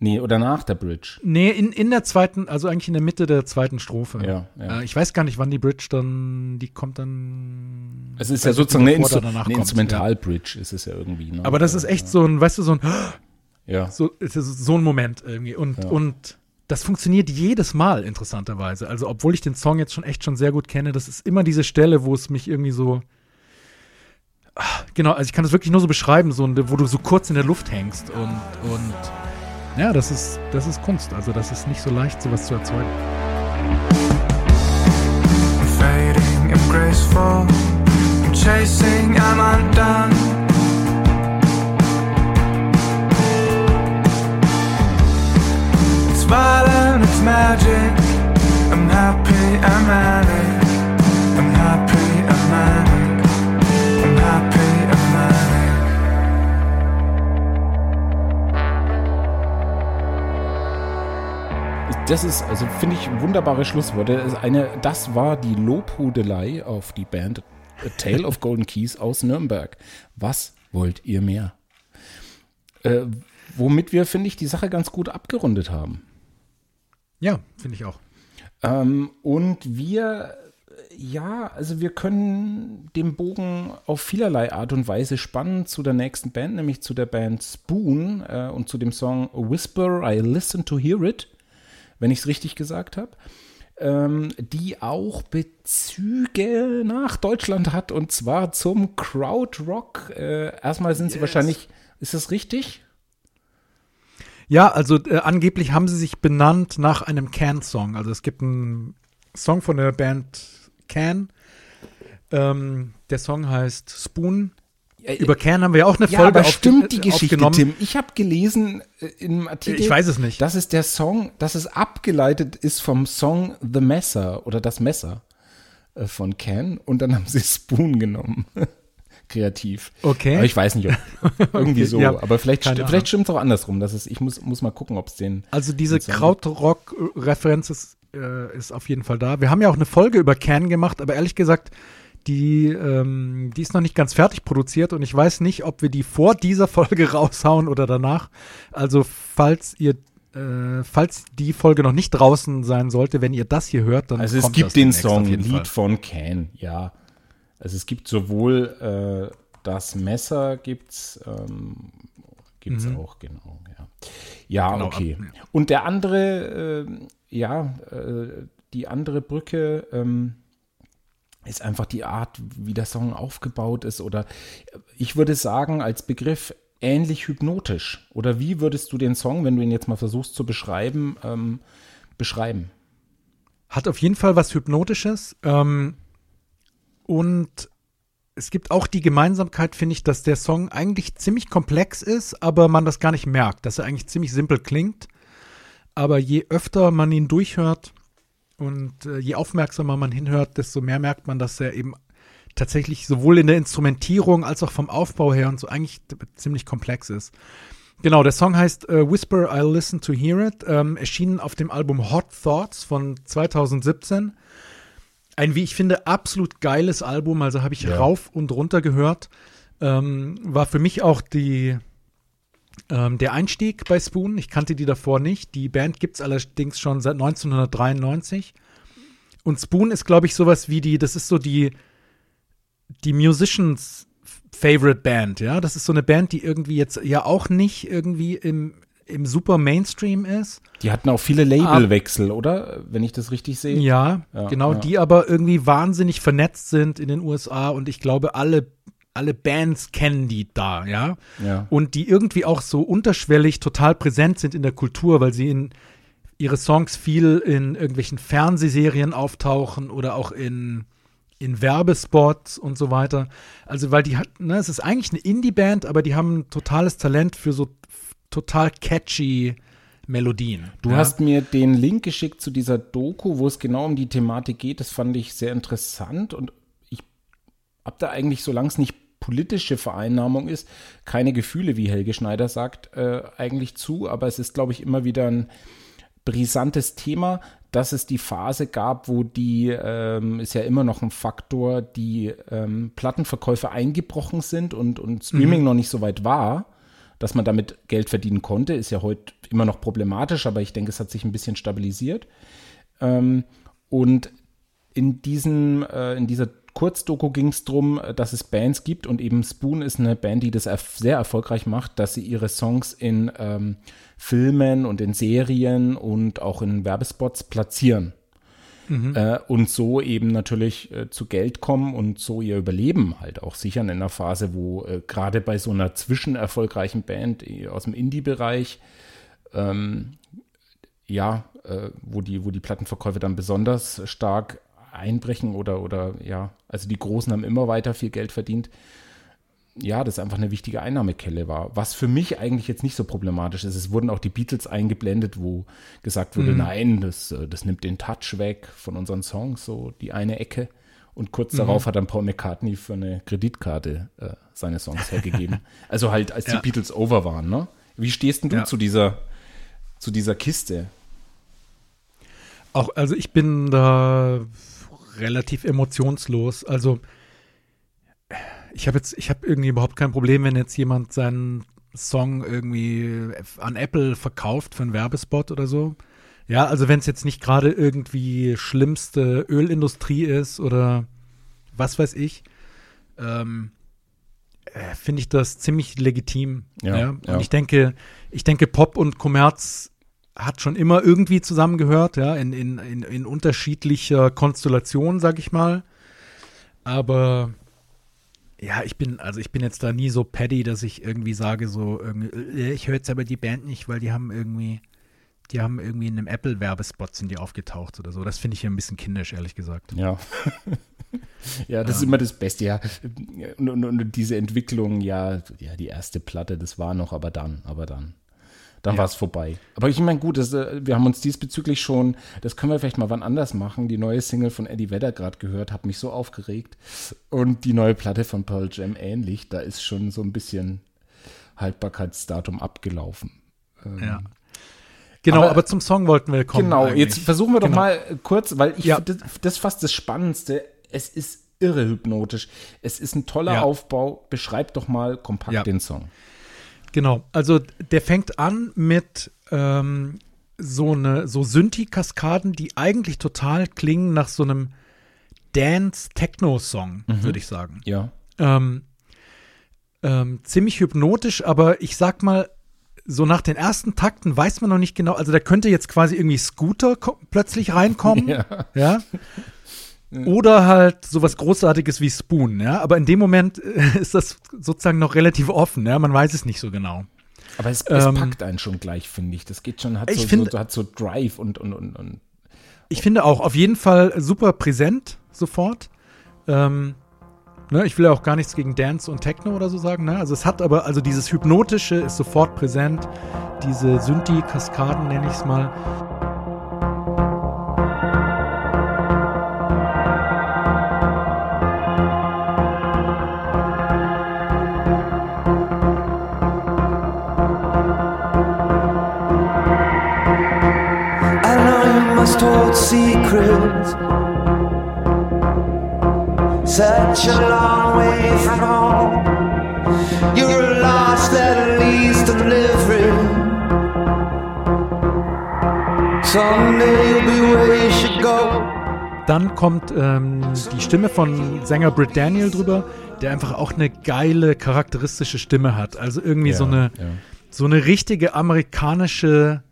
Nee, oder nach der Bridge? Nee, in, in der zweiten, also eigentlich in der Mitte der zweiten Strophe. Ja, ja. Äh, ich weiß gar nicht, wann die Bridge dann, die kommt dann. Es ist ja sozusagen eine, Instru eine Instrumental-Bridge, ist es ja irgendwie. Ne? Ja. Aber das ist echt so ein, weißt du, so ein, Ja. so, so ein Moment irgendwie. Und, Ja. und das funktioniert jedes Mal, interessanterweise. Also, obwohl ich den Song jetzt schon echt schon sehr gut kenne, das ist immer diese Stelle, wo es mich irgendwie so. Ah, Genau, also ich kann das wirklich nur so beschreiben, so, wo du so kurz in der Luft hängst und, und ja, das ist, das ist Kunst. Also das ist nicht so leicht, sowas zu erzeugen. Fading, I'm graceful. I'm chasing, I'm undone. It's violent, it's magic. I'm happy, I'm manic. Das ist, also finde ich, wunderbare Schlussworte. Das, eine, das war die Lobhudelei auf die Band A Tale of Golden Keys aus Nürnberg. Was wollt ihr mehr? Äh, womit wir, finde ich, die Sache ganz gut abgerundet haben. Ja, finde ich auch. Ähm, und wir, ja, also wir können den Bogen auf vielerlei Art und Weise spannen zu der nächsten Band, nämlich zu der Band Spoon äh, und zu dem Song Whisper, I Listen to Hear It, wenn ich es richtig gesagt habe. Ähm, die auch Bezüge nach Deutschland hat und zwar zum Krautrock. Äh, erstmal sind sie wahrscheinlich, ist das richtig? Ja, also äh, angeblich haben sie sich benannt nach einem Can-Song. Also es gibt einen Song von der Band Can. Ähm, der Song heißt Spoon. Über Can haben wir ja auch eine Ja, Folge aber stimmt die äh, Geschichte, aufgenommen. Tim? Ich habe gelesen äh, im Artikel. Ich weiß es nicht. Das ist der Song, dass es abgeleitet ist vom Song The Messer oder das Messer äh, von Can und dann haben sie Spoon genommen. Kreativ. Okay. Aber ich weiß nicht, ob irgendwie Okay, so. ja, aber vielleicht, sti vielleicht stimmt es auch andersrum. Das ist, ich muss, muss mal gucken, ob es den. Also diese Krautrock-Referenz ist, äh, ist auf jeden Fall da. Wir haben ja auch eine Folge über Can gemacht, aber ehrlich gesagt, die, ähm, die ist noch nicht ganz fertig produziert und ich weiß nicht, ob wir die vor dieser Folge raushauen oder danach. Also falls ihr äh, falls die Folge noch nicht draußen sein sollte, wenn ihr das hier hört, dann Also es gibt das den Song, Lied von Can, ja. Also es gibt sowohl äh, das Messer gibt's, ähm, gibt's auch, genau, ja. Ja, Genau, okay. ab- Und der andere, äh, ja, äh, die andere Brücke ähm, ist einfach die Art, wie der Song aufgebaut ist oder ich würde sagen, als Begriff ähnlich hypnotisch. Oder wie würdest du den Song, wenn du ihn jetzt mal versuchst zu beschreiben, ähm, beschreiben? Hat auf jeden Fall was Hypnotisches. Ähm, und es gibt auch die Gemeinsamkeit, finde ich, dass der Song eigentlich ziemlich komplex ist, aber man das gar nicht merkt, dass er eigentlich ziemlich simpel klingt. Aber je öfter man ihn durchhört und äh, je aufmerksamer man hinhört, desto mehr merkt man, dass er eben tatsächlich sowohl in der Instrumentierung als auch vom Aufbau her und so eigentlich ziemlich komplex ist. Genau, der Song heißt äh, Whisper, I'll Listen to Hear It, ähm, erschienen auf dem Album Hot Thoughts von 2017. Ein, wie ich finde, absolut geiles Album, also habe ich Ja. rauf und runter gehört. Ähm, war für mich auch die, ähm, der Einstieg bei Spoon. Ich kannte die davor nicht. Die Band gibt es allerdings schon seit 1993. Und Spoon ist, glaube ich, sowas wie die, das ist so die, die Musicians Favorite Band, ja. Das ist so eine Band, die irgendwie jetzt ja auch nicht irgendwie im, im super Mainstream ist. Die hatten auch viele Labelwechsel, oder? Wenn ich das richtig sehe. Ja, Ja, genau, ja. die aber irgendwie wahnsinnig vernetzt sind in den USA und ich glaube, alle, alle Bands kennen die da, ja. Ja. Und die irgendwie auch so unterschwellig total präsent sind in der Kultur, weil sie in ihre Songs viel in irgendwelchen Fernsehserien auftauchen oder auch in, in Werbespots und so weiter. Also, weil die hat, ne, es ist eigentlich eine Indie-Band, aber die haben ein totales Talent für so total catchy Melodien. Du ja. hast mir den Link geschickt zu dieser Doku, wo es genau um die Thematik geht. Das fand ich sehr interessant und ich habe da eigentlich, solange es nicht politische Vereinnahmung ist, keine Gefühle, wie Helge Schneider sagt, äh, eigentlich zu. Aber es ist, glaube ich, immer wieder ein brisantes Thema, dass es die Phase gab, wo die, ähm, ist ja immer noch ein Faktor, die ähm, Plattenverkäufe eingebrochen sind und, und Streaming noch nicht so weit war, dass man damit Geld verdienen konnte. Ist ja heute immer noch problematisch, aber ich denke, es hat sich ein bisschen stabilisiert. Ähm, und in, diesem, äh, in dieser Kurzdoku ging es darum, dass es Bands gibt und eben Spoon ist eine Band, die das sehr erfolgreich macht, dass sie ihre Songs in ähm, Filmen und in Serien und auch in Werbespots platzieren. Äh, und so eben natürlich äh, zu Geld kommen und so ihr Überleben halt auch sichern in einer Phase, wo äh, gerade bei so einer zwischenerfolgreichen Band äh, aus dem Indie-Bereich ähm, ja, äh, wo, die, wo die Plattenverkäufe dann besonders stark einbrechen oder, oder ja, also die Großen haben immer weiter viel Geld verdient. Ja, das einfach eine wichtige Einnahmequelle war. Was für mich eigentlich jetzt nicht so problematisch ist. Es wurden auch die Beatles eingeblendet, wo gesagt wurde, nein, das, äh, das nimmt den Touch weg von unseren Songs, so die eine Ecke. Und kurz darauf hat dann Paul McCartney für eine Kreditkarte äh, seine Songs hergegeben. also halt, als die Ja. Beatles over waren, ne? Wie stehst denn du Ja. zu dieser, zu dieser Kiste? Auch, also ich bin da relativ emotionslos. Also ich habe jetzt, ich habe irgendwie überhaupt kein Problem, wenn jetzt jemand seinen Song irgendwie an Apple verkauft für einen Werbespot oder so. Ja, also wenn es jetzt nicht gerade irgendwie schlimmste Ölindustrie ist oder was weiß ich, ähm, äh, finde ich das ziemlich legitim. Ja, Ja, Und ja. ich denke, ich denke, Pop und Kommerz hat schon immer irgendwie zusammengehört, ja, in, in, in, in unterschiedlicher Konstellation, sag ich mal. Aber ja, ich bin, also ich bin jetzt da nie so paddy, dass ich irgendwie sage, so, irgendwie, äh, ich höre jetzt aber die Band nicht, weil die haben irgendwie, die haben irgendwie in einem Apple-Werbespot sind die aufgetaucht oder so. Das finde ich ja ein bisschen kindisch, ehrlich gesagt. Ja. ja, das ist immer das Beste, ja. Und, und, und diese Entwicklung, ja, ja, die erste Platte, das war noch, aber dann, aber dann. Dann Ja. war es vorbei. Aber ich meine, gut, das, äh, wir haben uns diesbezüglich schon, das können wir vielleicht mal wann anders machen. Die neue Single von Eddie Vedder gerade gehört, hat mich so aufgeregt. Und die neue Platte von Pearl Jam ähnlich. Da ist schon so ein bisschen Haltbarkeitsdatum abgelaufen. Ja. Genau, aber, Aber- zum Song wollten wir kommen. Genau, eigentlich. jetzt versuchen wir doch Genau. mal kurz, weil ich Ja. das, das ist fast das Spannendste. Es ist irre hypnotisch. Es ist ein toller Ja. Aufbau. Beschreib doch mal kompakt Ja. den Song. Genau, also der fängt an mit ähm, so eine so Synthi-Kaskaden, die eigentlich total klingen nach so einem Dance-Techno-Song, würde ich sagen. Ja. Ähm, ähm, ziemlich hypnotisch, aber ich sag mal, so nach den ersten Takten weiß man noch nicht genau, also da könnte jetzt quasi irgendwie Scooter plötzlich reinkommen, Ja. ja. Oder halt sowas Großartiges wie Spoon, ja. Aber in dem Moment äh, ist das sozusagen noch relativ offen, ja. Man weiß es nicht so genau. Aber es, es Ähm, packt einen schon gleich, finde ich. Das geht schon, hat, so, finde- so, hat so Drive und, und, und, und Ich finde auch auf jeden Fall super präsent sofort. Ähm, ne, ich will ja auch gar nichts gegen Dance und Techno oder so sagen. Ne? Also es hat aber, also dieses Hypnotische ist sofort präsent. Diese Synthi-Kaskaden nenne ich es mal. Secrets. Such a long way from home. You're a lost that leads to living. Someday you'll be where you should go. Dann kommt ähm, die Stimme von Sänger Britt Daniel drüber, der einfach auch eine geile, charakteristische Stimme hat. Also irgendwie so Ja, eine ja. so eine richtige amerikanische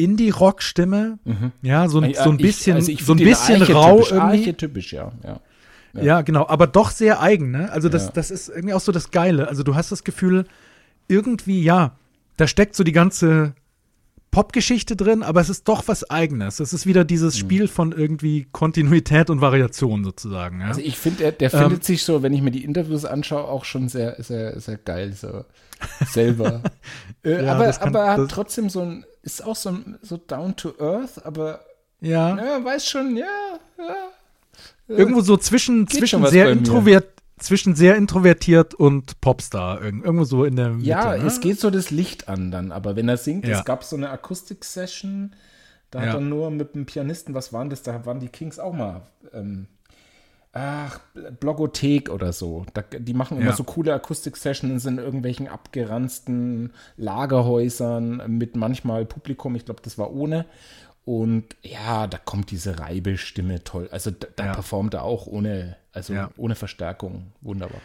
äh, Indie-Rock-Stimme. Ja, so, ein- Ja, so ein ich- bisschen, also ich so ein bisschen rau irgendwie. Archetypisch, ja. ja. Ja. genau, aber doch sehr eigen, ne? Also das, Ja. das ist irgendwie auch so das Geile. Also du hast das Gefühl, irgendwie, ja, da steckt so die ganze Popgeschichte drin, aber es ist doch was Eigenes. Es ist wieder dieses Spiel von irgendwie Kontinuität und Variation sozusagen. Ja? Also ich finde, der, der findet sich so, wenn ich mir die Interviews anschaue, auch schon sehr, sehr, sehr geil so selber. äh, Ja, aber, das kann- aber er hat trotzdem so ein, ist auch so, so down to earth, aber ja. ja, weiß schon, ja, ja. Irgendwo so zwischen, Geht zwischen sehr introvert, zwischen sehr introvertiert und Popstar. Irgend- Irgendwo so in der Mitte. Ja, ne? es geht so das Licht an dann, aber wenn er singt, Ja. es gab so eine Akustik-Session, da Ja. hat er nur mit dem Pianisten, was waren das, da waren die Kings auch mal, ähm, ach, Blogothek oder so. Da, die machen immer Ja. so coole Akustik-Sessions in irgendwelchen abgeranzten Lagerhäusern mit manchmal Publikum, ich glaube, das war ohne. Und ja, da kommt diese Reibestimme toll. Also da, da Ja. performt er auch ohne, also Ja. ohne Verstärkung. Wunderbar.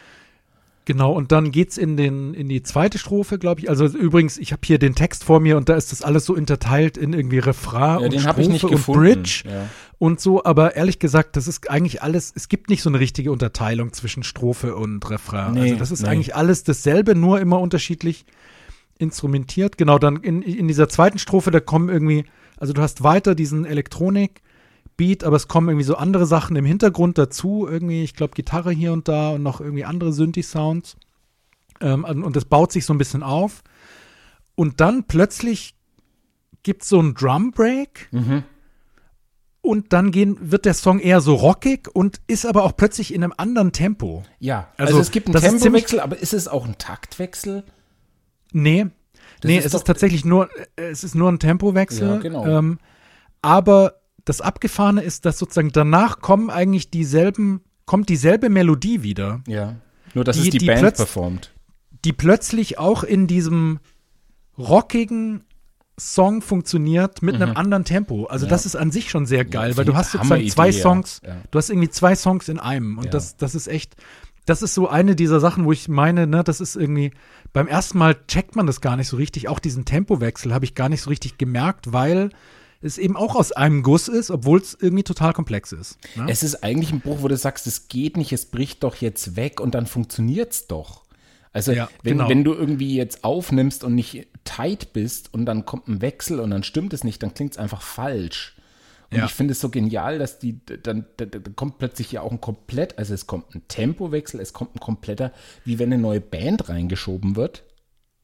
Genau, und dann geht's in, den, in die zweite Strophe, glaube ich. Also übrigens, ich habe hier den Text vor mir und da ist das alles so unterteilt in irgendwie Refrain Ja, und Strophe und. Bridge Ja. und so. Aber ehrlich gesagt, das ist eigentlich alles, es gibt nicht so eine richtige Unterteilung zwischen Strophe und Refrain. Nee, also das ist nee. eigentlich alles dasselbe, nur immer unterschiedlich instrumentiert. Genau, dann in, in dieser zweiten Strophe, da kommen irgendwie, also du hast weiter diesen Elektronik, Beat, aber es kommen irgendwie so andere Sachen im Hintergrund dazu, irgendwie, ich glaube, Gitarre hier und da und noch irgendwie andere Synthi-Sounds. Ähm, und das baut sich so ein bisschen auf. Und dann plötzlich gibt es so einen Drum Break. Und dann gehen, wird der Song eher so rockig und ist aber auch plötzlich in einem anderen Tempo. Ja, Also, also, es gibt einen das Tempowechsel, aber ist es auch ein Taktwechsel? Nee. nee, ist es ist tatsächlich nur, äh, es ist nur ein Tempowechsel. Ja, genau. Ähm, aber das Abgefahrene ist, dass sozusagen danach kommen eigentlich dieselben, kommt dieselbe Melodie wieder, Ja. Nur, dass Die- es die, die Band performt. die plötzlich auch in diesem rockigen Song funktioniert mit einem anderen Tempo. Also Ja. das ist an sich schon sehr geil, Ja, weil du hast sozusagen zwei. Songs, Ja. du hast irgendwie zwei Songs in einem und das, das ist echt, das ist so eine dieser Sachen, wo ich meine, ne, das ist irgendwie, beim ersten Mal checkt man das gar nicht so richtig, auch diesen Tempowechsel habe ich gar nicht so richtig gemerkt, weil es eben auch aus einem Guss ist, obwohl es irgendwie total komplex ist. Ne? Es ist eigentlich ein Bruch, wo du sagst, es geht nicht, es bricht doch jetzt weg und dann funktioniert's doch. Also Ja, wenn, genau. wenn du irgendwie jetzt aufnimmst und nicht tight bist und dann kommt ein Wechsel und dann stimmt es nicht, dann klingt es einfach falsch. Und Ja. ich finde es so genial, dass die dann, dann, dann kommt plötzlich ja auch ein komplett, also es kommt ein Tempowechsel, es kommt ein kompletter, wie wenn eine neue Band reingeschoben wird,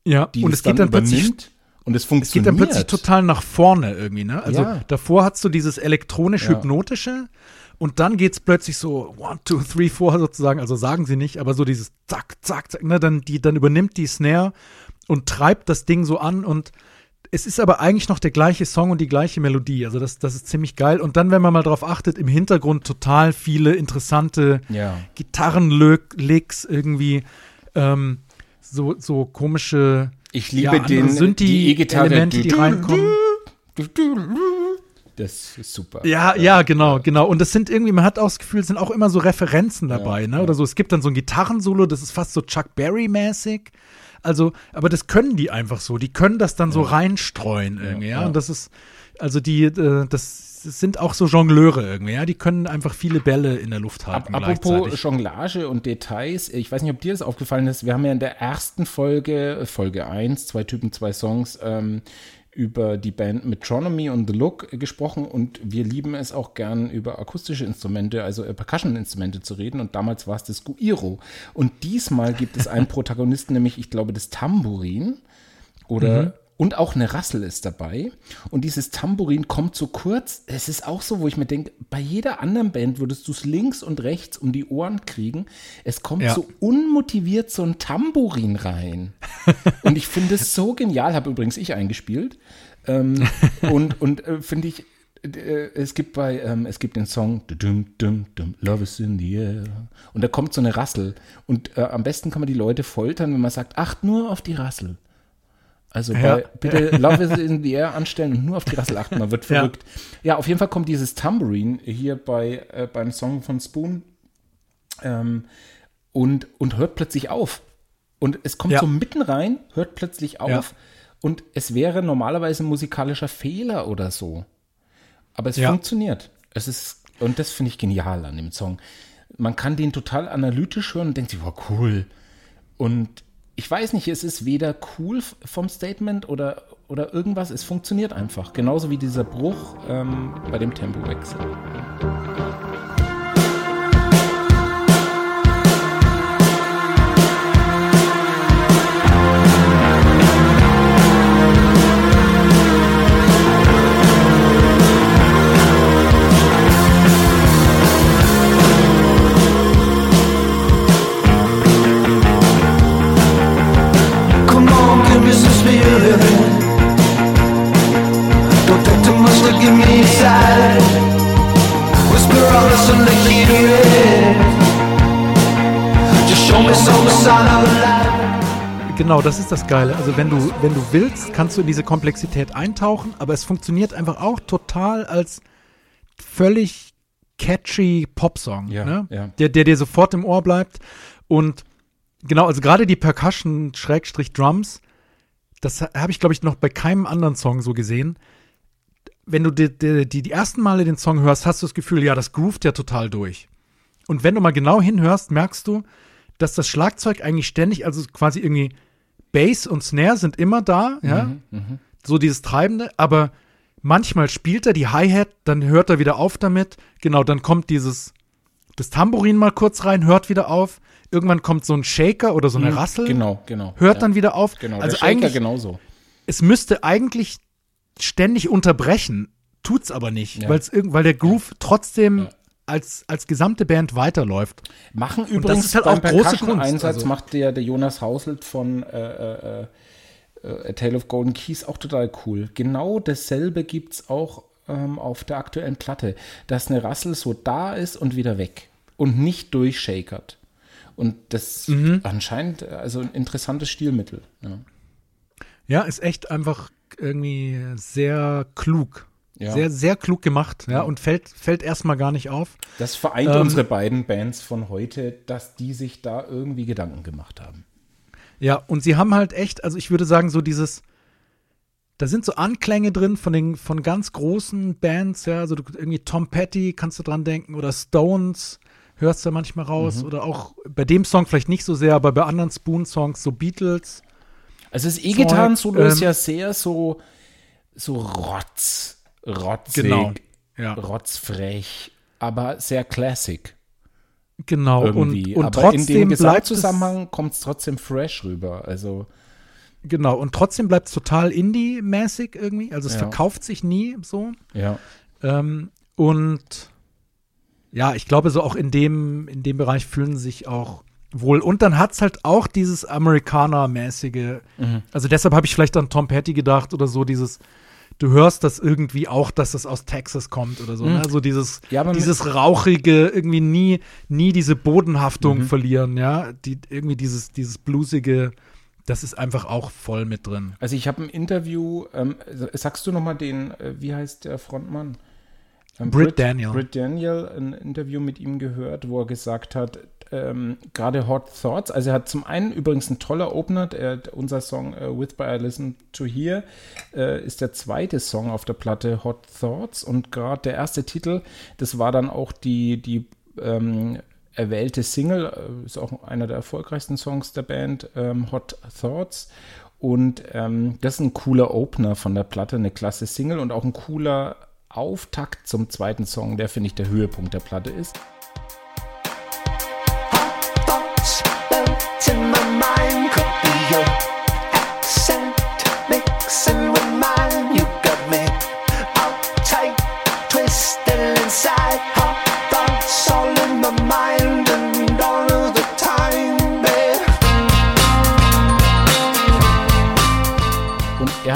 ja, die und es geht dann plötzlich übernimmt und es Es geht funktioniert. dann plötzlich total nach vorne irgendwie, ne? Also Ja. davor hast du dieses elektronisch-hypnotische und dann geht's plötzlich so one, two, three, four sozusagen, also sagen sie nicht, aber so dieses zack, zack, zack, ne? Dann, die, dann übernimmt die Snare und treibt das Ding so an und es ist aber eigentlich noch der gleiche Song und die gleiche Melodie. Also das, das ist ziemlich geil. Und dann, wenn man mal drauf achtet, im Hintergrund total viele interessante Ja. Gitarrenlicks irgendwie, ähm, so, so komische Ich liebe ja, den, sind die, die E-Gitarre. Elemente, die reinkommen. Das ist super. Ja, ja, genau, genau. Und das sind irgendwie, man hat auch das Gefühl, es sind auch immer so Referenzen dabei, Ja, ne? ja. Oder so. Es gibt dann so ein Gitarrensolo, das ist fast so Chuck Berry-mäßig. Also, aber das können die einfach so. Die können das dann so reinstreuen irgendwie, ja. ja. Und das ist, also die, äh, das sind auch so Jongleure irgendwie, ja. Die können einfach viele Bälle in der Luft halten. Ab, apropos. Jonglage und Details, ich weiß nicht, ob dir das aufgefallen ist, wir haben ja in der ersten Folge, Folge 1, zwei Typen, zwei Songs, ähm, über die Band Metronomy und The Look gesprochen und wir lieben es auch gern über akustische Instrumente, also äh, Percussion-Instrumente zu reden und damals war es das Guiro. Und diesmal gibt es einen Protagonisten, nämlich ich glaube das Tambourin oder und auch eine Rassel ist dabei. Und dieses Tambourin kommt so kurz. Es ist auch so, wo ich mir denke, bei jeder anderen Band würdest du es links und rechts um die Ohren kriegen. Es kommt Ja. so unmotiviert so ein Tambourin rein. und ich finde es so genial. Habe übrigens ich eingespielt. Ähm, und und äh, finde ich, äh, es gibt bei, ähm, es gibt den Song dum, dum, dum, Love is in the air. Und da kommt so eine Rassel. Und äh, am besten kann man die Leute foltern, wenn man sagt, acht nur auf die Rassel. Also Ja. bei, bitte Love is in the Air anstellen und nur auf die Rassel achten, man wird Ja. verrückt. Ja, auf jeden Fall kommt dieses Tambourine hier bei, äh, beim Song von Spoon ähm, und, und hört plötzlich auf. Und es kommt Ja. so mitten rein, hört plötzlich auf Ja. und es wäre normalerweise ein musikalischer Fehler oder so. Aber es Ja. funktioniert. Es ist, und das finde ich genial an dem Song. Man kann den total analytisch hören und denkt sich, wow, cool. Und ich weiß nicht, es ist weder cool vom Statement oder, oder irgendwas, es funktioniert einfach. Genauso wie dieser Bruch ähm, bei dem Tempowechsel. To give me inside. Whisper all this and they hear it. Just show me some sign of life. Genau, das ist das Geile. Also wenn du, wenn du willst, kannst du in diese Komplexität eintauchen, aber es funktioniert einfach auch total als völlig catchy Popsong, Ja, ne? ja. Der, der dir sofort im Ohr bleibt. Und genau, also gerade die Percussion Schrägstrich Drums, das habe ich, glaube ich, noch bei keinem anderen Song so gesehen. Wenn du die, die, die, die ersten Male den Song hörst, hast du das Gefühl, ja, das groovt ja total durch. Und wenn du mal genau hinhörst, merkst du, dass das Schlagzeug eigentlich ständig, also quasi irgendwie Bass und Snare sind immer da, ja, so dieses Treibende, aber manchmal spielt er die Hi-Hat, dann hört er wieder auf damit, genau, dann kommt dieses, das Tambourin mal kurz rein, hört wieder auf, irgendwann kommt so ein Shaker oder so eine Rassel, Genau, genau. hört ja. dann wieder auf, Genau, also der Shaker eigentlich, genauso. es müsste eigentlich ständig unterbrechen, tut's aber nicht, Ja. weil der Groove trotzdem als, als gesamte Band weiterläuft. Machen das übrigens ist halt auch große Kunst, also. macht der, der Jonas Hauselt von äh, äh, äh, A Tale of Golden Keys auch total cool. Genau dasselbe gibt es auch ähm, auf der aktuellen Platte, dass eine Rassel so da ist und wieder weg und nicht durchshakert. Und das Mhm. anscheinend also ein interessantes Stilmittel. Ja. Ja, ist echt einfach irgendwie sehr klug. Ja. Sehr, sehr klug gemacht, ja, und fällt, fällt erstmal gar nicht auf. Das vereint Ähm, unsere beiden Bands von heute, dass die sich da irgendwie Gedanken gemacht haben. Ja, und sie haben halt echt, also ich würde sagen, so dieses, da sind so Anklänge drin von den, von ganz großen Bands, ja, also irgendwie Tom Petty kannst du dran denken oder Stones hörst du manchmal raus oder auch bei dem Song vielleicht nicht so sehr, aber bei anderen Spoon-Songs, so Beatles. Also das E-Gitarren-Solo ist ähm, ja sehr so, so rotz, rotzig, Genau, ja. rotzfrech, aber sehr classic Genau, irgendwie. und, und aber in dem trotzdem bleibt es, Gesamtzusammenhang kommt es trotzdem fresh rüber. Also genau, und trotzdem bleibt es total Indie-mäßig irgendwie, also es Ja. verkauft sich nie so. ja, Ähm, und ja, ich glaube, so auch in dem, in dem Bereich fühlen sich auch wohl. Und dann hat es halt auch dieses Amerikaner-mäßige. Mhm. Also deshalb habe ich vielleicht an Tom Petty gedacht oder so, dieses, du hörst das irgendwie auch, dass das aus Texas kommt oder so. Ne? Dieses, Mhm. Ja, aber mit- dieses rauchige, irgendwie nie, nie diese Bodenhaftung Mhm. verlieren, ja. Die, irgendwie dieses, dieses bluesige, das ist einfach auch voll mit drin. also ich habe ein Interview, ähm, sagst du nochmal den, äh, wie heißt der Frontmann? Ähm, Britt Daniel. Britt Daniel, ein Interview mit ihm gehört, wo er gesagt hat, ähm, gerade Hot Thoughts, also er hat zum einen übrigens ein toller Opener, der, unser Song äh, With By I Listen to Hear äh, ist der zweite Song auf der Platte Hot Thoughts und gerade der erste Titel, das war dann auch die, die ähm, erwählte Single, äh, ist auch einer der erfolgreichsten Songs der Band, ähm, Hot Thoughts. Und ähm, das ist ein cooler Opener von der Platte, eine klasse Single und auch ein cooler Auftakt zum zweiten Song, der finde ich der Höhepunkt der Platte ist.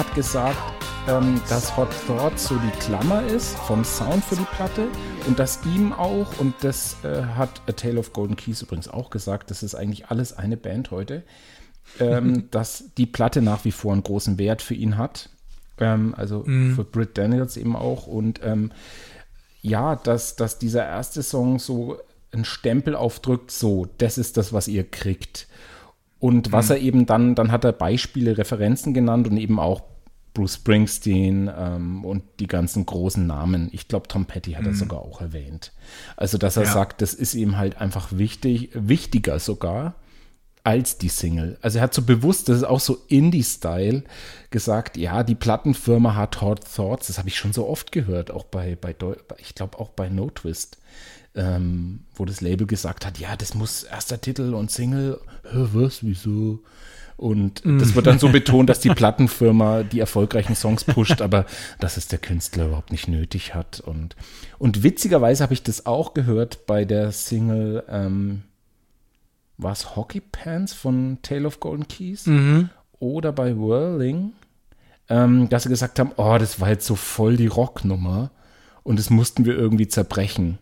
Hat gesagt, ähm, dass Hot Thoughts so die Klammer ist vom Sound für die Platte und dass ihm auch, und das äh, hat A Tale of Golden Keys übrigens auch gesagt, das ist eigentlich alles eine Band heute, ähm, dass die Platte nach wie vor einen großen Wert für ihn hat. Ähm, also für Britt Daniels eben auch. Und ähm, ja, dass, dass dieser erste Song so einen Stempel aufdrückt, so, das ist das, was ihr kriegt. Und was er eben dann, dann hat er Beispiele, Referenzen genannt und eben auch Bruce Springsteen ähm, und die ganzen großen Namen. Ich glaube, Tom Petty hat er sogar auch erwähnt. Also, dass er Ja. sagt, das ist ihm halt einfach wichtig, wichtiger sogar als die Single. Also er hat so bewusst, das ist auch so Indie-Style, gesagt, ja, die Plattenfirma hat Hot Thoughts, das habe ich schon so oft gehört, auch bei, bei Deu ich glaube auch bei No Twist, ähm, wo das Label gesagt hat, ja, das muss erster Titel und Single, Hä, was, wieso? Und das wird dann so betont, dass die Plattenfirma die erfolgreichen Songs pusht, aber dass es der Künstler überhaupt nicht nötig hat. Und, und witzigerweise habe ich das auch gehört bei der Single, ähm, war es Hockey Pants von Tale of Golden Keys oder bei Whirling, ähm, dass sie gesagt haben, oh, das war jetzt so voll die Rocknummer und das mussten wir irgendwie zerbrechen.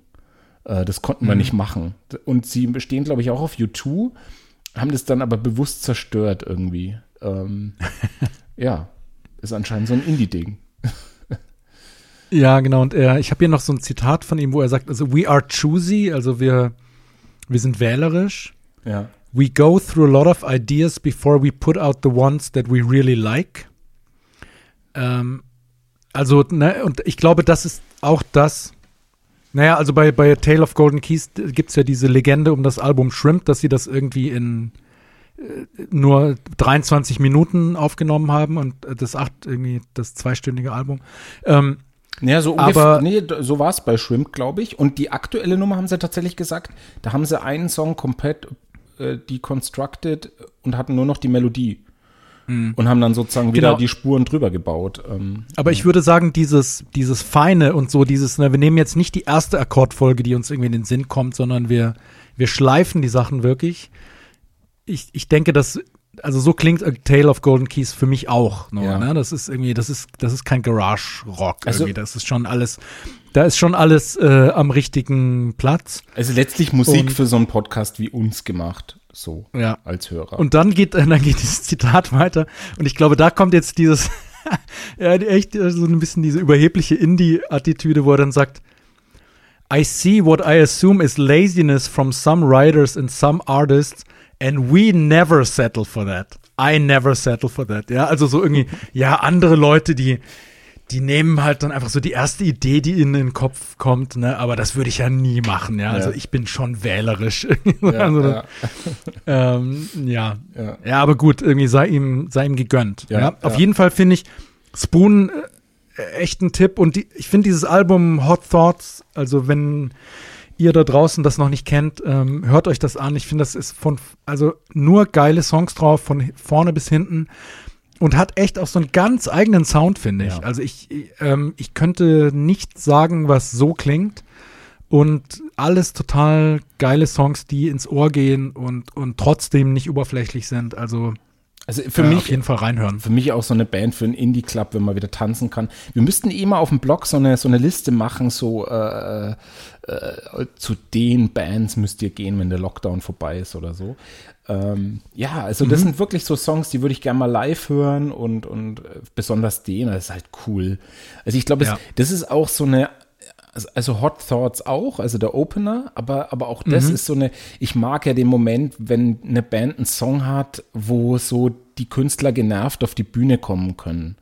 Äh, das konnten wir nicht machen. Und sie bestehen, glaube ich, auch auf U2, haben das dann aber bewusst zerstört irgendwie. Ähm, ja, ist anscheinend so ein Indie-Ding. Ja, genau. Und er, ich habe hier noch so ein Zitat von ihm, wo er sagt, also we are choosy, also wir, wir sind wählerisch. Ja. We go through a lot of ideas before we put out the ones that we really like. Ähm, also, ne, und ich glaube, das ist auch das. Naja, also bei, bei Tale of Golden Keys gibt es ja diese Legende um das Album Shrimp, dass sie das irgendwie in äh, nur 23 Minuten aufgenommen haben und äh, das acht, irgendwie das zweistündige Album. Ähm, Ja, so ungefähr, Aber- nee, so war es bei Shrimp, glaube ich. Und die aktuelle Nummer haben sie tatsächlich gesagt, da haben sie einen Song komplett äh, deconstructed und hatten nur noch die Melodie. Und haben dann sozusagen wieder Genau. die Spuren drüber gebaut. Ähm, Aber ich würde sagen, dieses, dieses Feine und so, dieses, ne, wir nehmen jetzt nicht die erste Akkordfolge, die uns irgendwie in den Sinn kommt, sondern wir, wir schleifen die Sachen wirklich. Ich, ich denke, dass, also so klingt A Tale of Golden Keys für mich auch. Nur, Ja. ne? Das ist irgendwie, das ist, das ist kein Garage-Rock Also- irgendwie. Das ist schon alles, da ist schon alles äh, am richtigen Platz. also letztlich Musik Und- für so einen Podcast wie uns gemacht. So, Ja. als Hörer. Und dann geht, dann geht dieses Zitat weiter. Und ich glaube, da kommt jetzt dieses, ja, echt äh, so ein bisschen diese überhebliche Indie-Attitüde, wo er dann sagt, I see what I assume is laziness from some writers and some artists, and we never settle for that. I never settle for that. Ja, also so irgendwie, ja, andere Leute, die, die nehmen halt dann einfach so die erste Idee, die ihnen in den Kopf kommt, ne, aber das würde ich ja nie machen, ja. Also Ja. ich bin schon wählerisch. ja, also, ja, ähm, ja. ja. Ja, aber gut, irgendwie sei ihm, sei ihm gegönnt. Ja, Auf jeden Fall finde ich Spoon äh, echt ein Tipp. Und die, ich finde dieses Album Hot Thoughts, also wenn ihr da draußen das noch nicht kennt, ähm, hört euch das an. Ich finde, das ist von, also nur geile Songs drauf, von vorne bis hinten. Und hat echt auch so einen ganz eigenen Sound, finde ich. Ja. Also ich, ich, ähm, ich könnte nicht sagen, was so klingt. Und alles total geile Songs, die ins Ohr gehen und, und trotzdem nicht oberflächlich sind. Also Also für äh, mich auf jeden Fall reinhören. für mich auch so eine Band für einen Indie-Club, wenn man wieder tanzen kann. Wir müssten eh mal auf dem Blog so eine, so eine Liste machen, so äh, äh, zu den Bands müsst ihr gehen, wenn der Lockdown vorbei ist oder so. Ähm, ja, also das sind wirklich so Songs, die würde ich gerne mal live hören und, und äh, besonders den, das ist halt cool. Also ich glaube, Ja. das ist auch so eine also- also Hot Thoughts auch, also der Opener, aber, aber auch das ist so eine, ich mag ja den Moment, wenn eine Band einen Song hat, wo so die Künstler genervt auf die Bühne kommen können.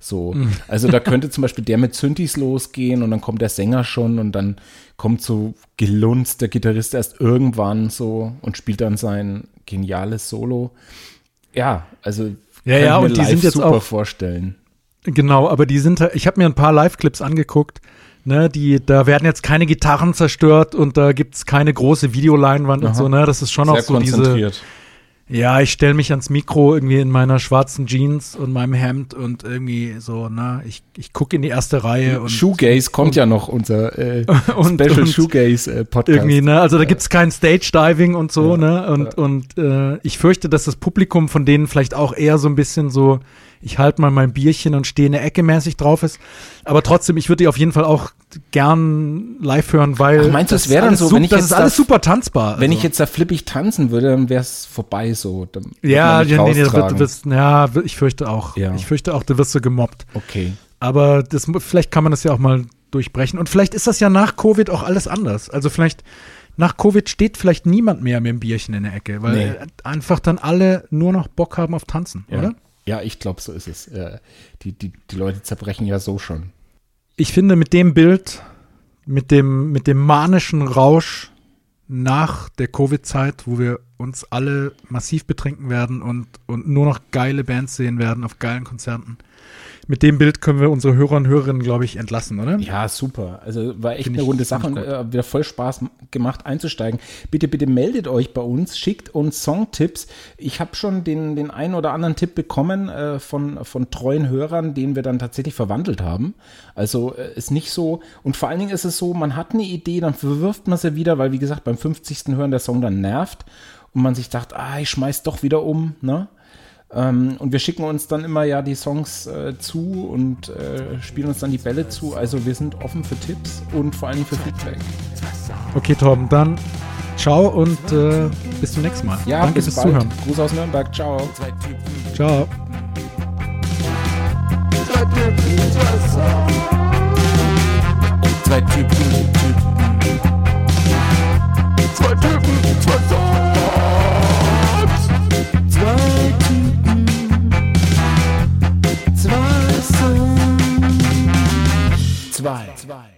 So, also da könnte zum Beispiel der mit Synthes losgehen und dann kommt der Sänger schon und dann kommt so gelunzt der Gitarrist erst irgendwann so und spielt dann sein geniales Solo. Ja, also Ja, ja, ich mir und die sind jetzt super auch- vorstellen. Genau, aber die sind, ich habe mir ein paar Live-Clips angeguckt. Ne, die, da werden jetzt keine Gitarren zerstört und da gibt's keine große Videoleinwand und Aha. so, ne? Das ist schon auch Sehr so diese. Ja, ich stelle mich ans Mikro irgendwie in meiner schwarzen Jeans und meinem Hemd und irgendwie so, ne, ich, ich gucke in die erste Reihe und Shoegaze kommt ja noch, unser äh, und- Special und Shoegaze äh, Podcast. irgendwie, ne? Also da gibt's kein Stage-Diving und so, ne? Und, und äh, ich fürchte, dass das Publikum von denen vielleicht auch eher so ein bisschen so, ich halte mal mein Bierchen und stehe in der Ecke mäßig drauf ist. Aber trotzdem, ich würde die auf jeden Fall auch gern live hören, weil Ach, meinst du, es wär ist dann alles so, wenn ich das ist alles das- super tanzbar. Wenn also. ich jetzt da flippig tanzen würde, dann wäre es vorbei so. Dann ja, ja, nee, nee, du wirst, ja, ich fürchte auch. Ja. Ich fürchte auch, du wirst so gemobbt. Okay. Aber das, vielleicht kann man das ja auch mal durchbrechen. Und vielleicht ist das ja nach Covid auch alles anders. Also vielleicht nach Covid steht vielleicht niemand mehr mit dem Bierchen in der Ecke, weil Nee. einfach dann alle nur noch Bock haben auf Tanzen, Ja. oder? Ja, ich glaube, so ist es. Äh, die, die, die Leute zerbrechen ja so schon. Ich finde mit dem Bild, mit dem, mit dem manischen Rausch nach der Covid-Zeit, wo wir uns alle massiv betrinken werden und, und nur noch geile Bands sehen werden auf geilen Konzerten. Mit dem Bild können wir unsere Hörer und Hörerinnen, glaube ich, entlassen, oder? Ja, super. Also war echt Find eine runde Sache und äh, wieder voll Spaß gemacht einzusteigen. Bitte, bitte meldet euch bei uns, schickt uns Songtipps. Ich habe schon den, den einen oder anderen Tipp bekommen äh, von, von treuen Hörern, den wir dann tatsächlich verwandelt haben. Also äh, ist nicht so. Und vor allen Dingen ist es so, man hat eine Idee, dann verwirft man sie wieder, weil wie gesagt, beim 50. Hören der Song dann nervt und man sich sagt, ah, ich schmeiß doch wieder um, ne? Ähm, und wir schicken uns dann immer ja die Songs äh, zu und äh, spielen uns dann die Bälle zu. Also wir sind offen für Tipps und vor allem für Feedback. Okay, Torben, dann ciao und äh, bis zum nächsten Mal. Ja, Danke bis fürs bald. Zuhören. Gruß aus Nürnberg. Ciao. Ciao. Zwei Typen, Zwei. Zwei.